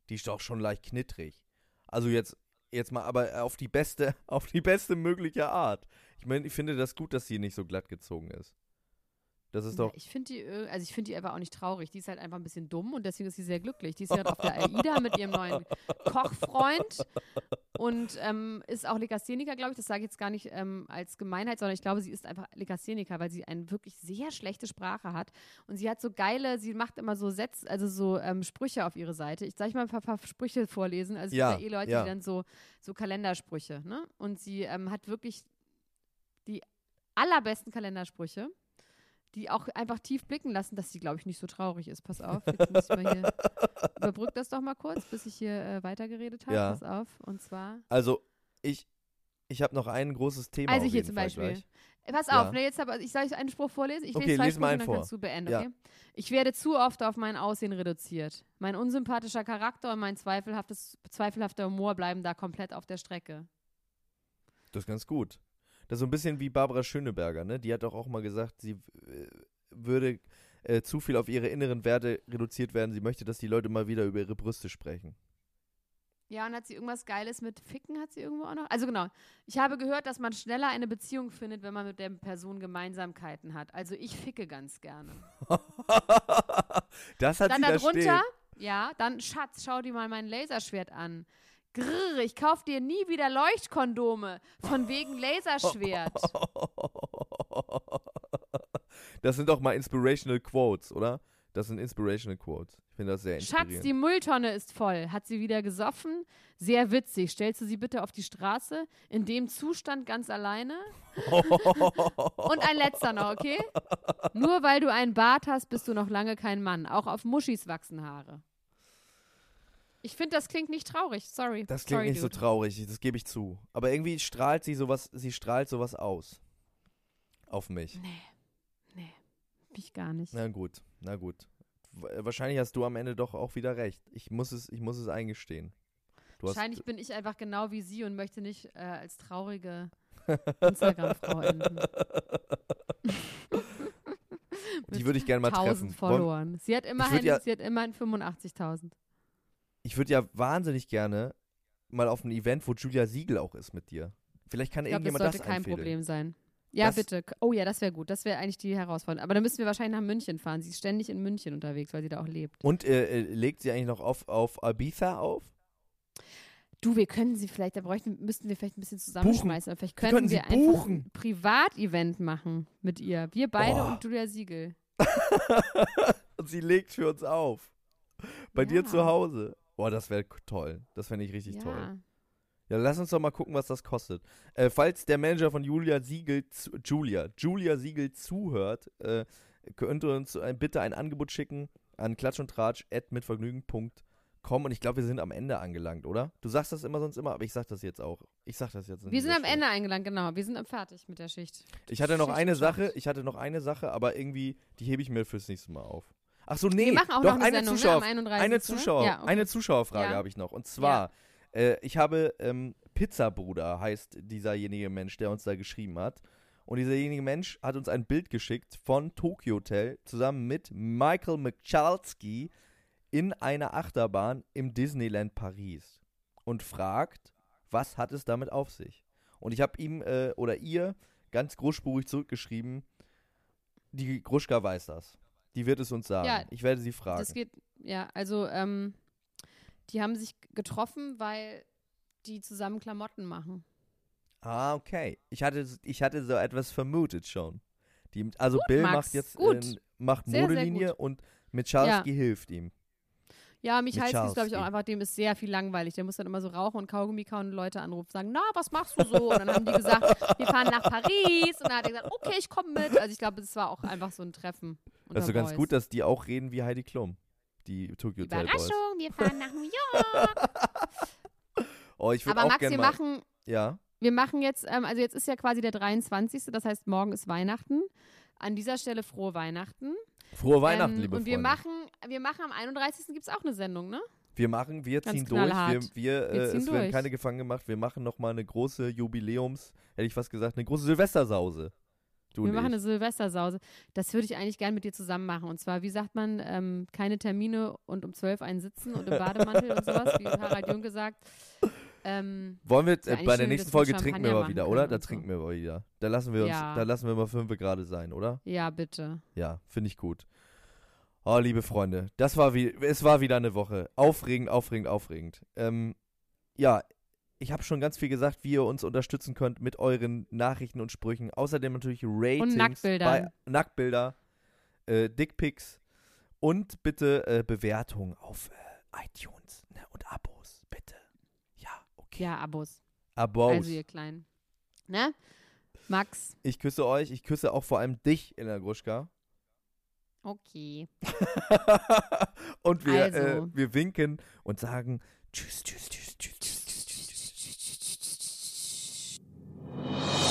[SPEAKER 2] Die ist doch schon leicht knittrig. Also jetzt, jetzt mal, aber auf die beste, auf die beste mögliche Art. Ich meine, ich finde das gut, dass sie nicht so glatt gezogen ist. Das ist doch.
[SPEAKER 1] Ich finde die, äh, also ich finde die einfach auch nicht traurig. Die ist halt einfach ein bisschen dumm und deswegen ist sie sehr glücklich. Die ist gerade auf der AIDA mit ihrem neuen Kochfreund und ähm, ist auch Legastheniker, glaube ich. Das sage ich jetzt gar nicht ähm, als Gemeinheit, sondern ich glaube, sie ist einfach Legastheniker, weil sie eine wirklich sehr schlechte Sprache hat. Und sie hat so geile, sie macht immer so Sätze, also so ähm, Sprüche auf ihre Seite. Ich ich mal ein paar, paar Sprüche vorlesen. Also es
[SPEAKER 2] Ja,
[SPEAKER 1] gibt ja eh Leute,
[SPEAKER 2] ja.
[SPEAKER 1] die dann so, so Kalendersprüche, ne? Und sie ähm, hat wirklich die allerbesten Kalendersprüche die auch einfach tief blicken lassen, dass sie, glaube ich, nicht so traurig ist. Pass auf, jetzt muss ich mal hier. Überbrück das doch mal kurz, bis ich hier äh, weitergeredet habe.
[SPEAKER 2] Ja.
[SPEAKER 1] Pass auf. Und zwar.
[SPEAKER 2] Also, ich, ich habe noch ein großes Thema.
[SPEAKER 1] Also hier zum
[SPEAKER 2] Fall
[SPEAKER 1] Beispiel.
[SPEAKER 2] Gleich.
[SPEAKER 1] Äh, Pass
[SPEAKER 2] Ja.
[SPEAKER 1] auf, ne, jetzt aber ich soll ich einen Spruch vorlesen. Ich
[SPEAKER 2] Okay,
[SPEAKER 1] lese zwei
[SPEAKER 2] mal
[SPEAKER 1] Sprüche,
[SPEAKER 2] einen
[SPEAKER 1] dann
[SPEAKER 2] vor.
[SPEAKER 1] kannst du beenden,
[SPEAKER 2] Ja.
[SPEAKER 1] okay? Ich werde zu oft auf mein Aussehen reduziert. Mein unsympathischer Charakter und mein zweifelhaftes, zweifelhafter Humor bleiben da komplett auf der Strecke.
[SPEAKER 2] Das ist ganz gut. Das ist so ein bisschen wie Barbara Schöneberger, ne? Die hat doch auch mal gesagt, sie äh, würde äh, zu viel auf ihre inneren Werte reduziert werden. Sie möchte, dass die Leute mal wieder über ihre Brüste sprechen.
[SPEAKER 1] Ja, und hat sie irgendwas Geiles mit Ficken, hat sie irgendwo auch noch? Also genau, ich habe gehört, dass man schneller eine Beziehung findet, wenn man mit der Person Gemeinsamkeiten hat. Also ich ficke ganz gerne.
[SPEAKER 2] das hat
[SPEAKER 1] dann
[SPEAKER 2] sie da
[SPEAKER 1] darunter,
[SPEAKER 2] stehen.
[SPEAKER 1] ja, dann Schatz, schau dir mal mein Laserschwert an. Grrr, ich kauf dir nie wieder Leuchtkondome. Von wegen Laserschwert.
[SPEAKER 2] Das sind doch mal Inspirational Quotes, oder? Das sind Inspirational Quotes. Ich finde das sehr
[SPEAKER 1] Schatz,
[SPEAKER 2] inspirierend.
[SPEAKER 1] die Mülltonne ist voll. Hat sie wieder gesoffen? Sehr witzig. Stellst du sie bitte auf die Straße? In dem Zustand ganz alleine? Und ein letzter noch, okay? Nur weil du einen Bart hast, bist du noch lange kein Mann. Auch auf Muschis wachsen Haare. Ich finde, das klingt nicht traurig. Sorry.
[SPEAKER 2] Das klingt
[SPEAKER 1] Sorry,
[SPEAKER 2] nicht so
[SPEAKER 1] dude.
[SPEAKER 2] traurig, das gebe ich zu. Aber irgendwie strahlt sie sowas, sie strahlt sowas aus. Auf mich.
[SPEAKER 1] Ich gar nicht.
[SPEAKER 2] Na gut, na gut. W- Wahrscheinlich hast du am Ende doch auch wieder recht. Ich muss es, ich muss es eingestehen. Du hast,
[SPEAKER 1] Wahrscheinlich bin ich einfach genau wie sie und möchte nicht äh, als traurige Instagram-Frau enden.
[SPEAKER 2] die würde ich gerne mal
[SPEAKER 1] 1000
[SPEAKER 2] treffen. Wollen-
[SPEAKER 1] verloren. Sie hat immerhin,
[SPEAKER 2] ja-
[SPEAKER 1] sie hat immerhin 85.000.
[SPEAKER 2] Ich würde ja wahnsinnig gerne mal auf ein Event, wo Julia Siegel auch ist mit dir. Vielleicht kann
[SPEAKER 1] Ich glaube, das
[SPEAKER 2] irgendjemand
[SPEAKER 1] sollte
[SPEAKER 2] das
[SPEAKER 1] kein
[SPEAKER 2] einfädeln.
[SPEAKER 1] Problem sein. Ja,
[SPEAKER 2] Das-
[SPEAKER 1] bitte. Oh ja, das wäre gut. Das wäre eigentlich die Herausforderung. Aber dann müssen wir wahrscheinlich nach München fahren. Sie ist ständig in München unterwegs, weil sie da auch lebt.
[SPEAKER 2] Und äh, äh, legt sie eigentlich noch auf, auf Ibiza auf?
[SPEAKER 1] Du, wir können sie vielleicht, da bräuchten, müssten wir vielleicht ein bisschen zusammenschmeißen. Aber vielleicht
[SPEAKER 2] Wir
[SPEAKER 1] können
[SPEAKER 2] können sie
[SPEAKER 1] wir einfach
[SPEAKER 2] buchen.
[SPEAKER 1] ein Privatevent machen mit ihr. Wir beide
[SPEAKER 2] Boah.
[SPEAKER 1] und Julia Siegel.
[SPEAKER 2] Und sie legt für uns auf. Bei
[SPEAKER 1] Ja.
[SPEAKER 2] dir zu Hause. Boah, das wäre toll. Das fände ich richtig
[SPEAKER 1] ja.
[SPEAKER 2] toll. Ja, lass uns doch mal gucken, was das kostet. Äh, falls der Manager von Julia Siegel, Julia, Julia Siegel zuhört, äh, könnt ihr uns ein, bitte ein Angebot schicken an klatsch und tratsch mitvergnügen.com und ich glaube, wir sind am Ende angelangt, oder? Du sagst das immer sonst immer, aber ich sag das jetzt auch. Ich sag das jetzt.
[SPEAKER 1] Wir sind am. Ende eingelangt, genau. Wir sind am fertig mit der Schicht.
[SPEAKER 2] Ich hatte noch
[SPEAKER 1] Schicht
[SPEAKER 2] eine. Sache, ich hatte noch eine Sache, aber irgendwie, die hebe ich mir fürs nächste Mal auf. Ach so, nee,
[SPEAKER 1] Wir machen auch
[SPEAKER 2] doch
[SPEAKER 1] noch eine Sendung, ne,
[SPEAKER 2] Zuschauer,
[SPEAKER 1] 31.,
[SPEAKER 2] eine
[SPEAKER 1] ne?
[SPEAKER 2] Zuschauer,
[SPEAKER 1] Ja, okay.
[SPEAKER 2] eine Zuschauerfrage
[SPEAKER 1] Ja.
[SPEAKER 2] habe ich noch und zwar äh, ich habe ähm, Pizzabruder heißt dieserjenige Mensch, der uns da geschrieben hat und dieserjenige Mensch hat uns ein Bild geschickt von Tokyo Hotel zusammen mit Michael Michalski in einer Achterbahn im Disneyland Paris und fragt, was hat es damit auf sich? Und ich habe ihm äh, oder ihr ganz großspurig zurückgeschrieben, die Gruschka weiß das. Die wird es uns sagen.
[SPEAKER 1] Ja,
[SPEAKER 2] ich werde sie fragen.
[SPEAKER 1] Das geht, ja, also, ähm, die haben sich getroffen, weil die zusammen Klamotten machen.
[SPEAKER 2] Ah, okay. Ich hatte, ich hatte so etwas vermutet schon. Die, also Bill
[SPEAKER 1] Max,
[SPEAKER 2] macht jetzt
[SPEAKER 1] gut.
[SPEAKER 2] äh, macht
[SPEAKER 1] Sehr, sehr
[SPEAKER 2] Modelinie
[SPEAKER 1] gut.
[SPEAKER 2] und Michalski hilft ihm.
[SPEAKER 1] Ja, Michalski ist, glaube ich, auch einfach, dem ist sehr viel langweilig. Der muss dann immer so rauchen und Kaugummi kauen und Leute anrufen, sagen, na, was machst du so? Und dann haben die gesagt, wir fahren nach Paris. Und dann hat er gesagt, okay, ich komme mit. Also ich glaube, das war auch einfach so ein Treffen. unter
[SPEAKER 2] Also ganz
[SPEAKER 1] Boys.
[SPEAKER 2] gut, dass die auch reden wie Heidi Klum. Die Tokyo Hotel Boys.
[SPEAKER 1] Überraschung, wir fahren nach New York.
[SPEAKER 2] Oh, ich würde
[SPEAKER 1] Aber
[SPEAKER 2] auch
[SPEAKER 1] Max,
[SPEAKER 2] gerne
[SPEAKER 1] wir
[SPEAKER 2] mal.
[SPEAKER 1] machen,
[SPEAKER 2] ja.
[SPEAKER 1] wir machen jetzt, ähm, also jetzt ist ja quasi der 23., das heißt, morgen ist Weihnachten. An dieser Stelle frohe Weihnachten.
[SPEAKER 2] Frohe Weihnachten,
[SPEAKER 1] ähm,
[SPEAKER 2] liebe
[SPEAKER 1] Und wir
[SPEAKER 2] Freunde.
[SPEAKER 1] machen, wir machen am 31. gibt es auch eine Sendung, ne?
[SPEAKER 2] wir machen, wir
[SPEAKER 1] Ganz
[SPEAKER 2] ziehen durch. Wir, wir,
[SPEAKER 1] Wir
[SPEAKER 2] äh,
[SPEAKER 1] ziehen
[SPEAKER 2] es werden
[SPEAKER 1] durch.
[SPEAKER 2] keine Gefangen gemacht. Wir machen nochmal eine große Jubiläums, hätte ich fast gesagt, eine große Silvestersause. Du
[SPEAKER 1] Wir machen
[SPEAKER 2] ich.
[SPEAKER 1] eine Silvestersause. Das würde ich eigentlich gern mit dir zusammen machen. Und zwar, wie sagt man, ähm, keine Termine und um zwölf einen sitzen und im Bademantel und sowas, wie Harald Junke sagt. Ähm,
[SPEAKER 2] Wollen wir, äh, bei der nächsten Folge trinken wir mal wieder, oder?
[SPEAKER 1] und
[SPEAKER 2] Da
[SPEAKER 1] so.
[SPEAKER 2] trinken wir mal wieder. Da lassen wir uns,
[SPEAKER 1] Ja.
[SPEAKER 2] da lassen wir mal fünf gerade sein, oder?
[SPEAKER 1] ja, bitte.
[SPEAKER 2] Ja, finde ich gut. Oh, liebe Freunde, das war wie, es war wieder eine Woche. Aufregend, aufregend, aufregend. Ähm, ja, ich habe schon ganz viel gesagt, wie ihr uns unterstützen könnt mit euren Nachrichten und Sprüchen. Außerdem natürlich Ratings
[SPEAKER 1] Nacktbildern.
[SPEAKER 2] bei Nacktbilder, äh, Dickpics und bitte äh, Bewertungen auf äh, iTunes ne, und Abos, bitte.
[SPEAKER 1] Ja, Abos.
[SPEAKER 2] Abos.
[SPEAKER 1] Also ihr Kleinen. Ne? Max,
[SPEAKER 2] ich küsse euch, ich küsse auch vor allem dich, Elena Gruschka.
[SPEAKER 1] okay.
[SPEAKER 2] und wir,
[SPEAKER 1] Also.
[SPEAKER 2] äh, wir winken und sagen Tschüss, tschüss, tschüss, tschüss, tschüss, tschüss, tschüss, tschüss, tschüss, tschüss, tschüss.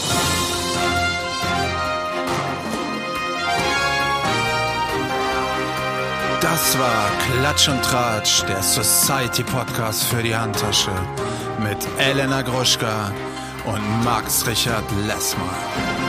[SPEAKER 3] Das war Klatsch und Tratsch, der Society Podcast für die Handtasche mit Elena Gruschka und Max Richard Lessmann.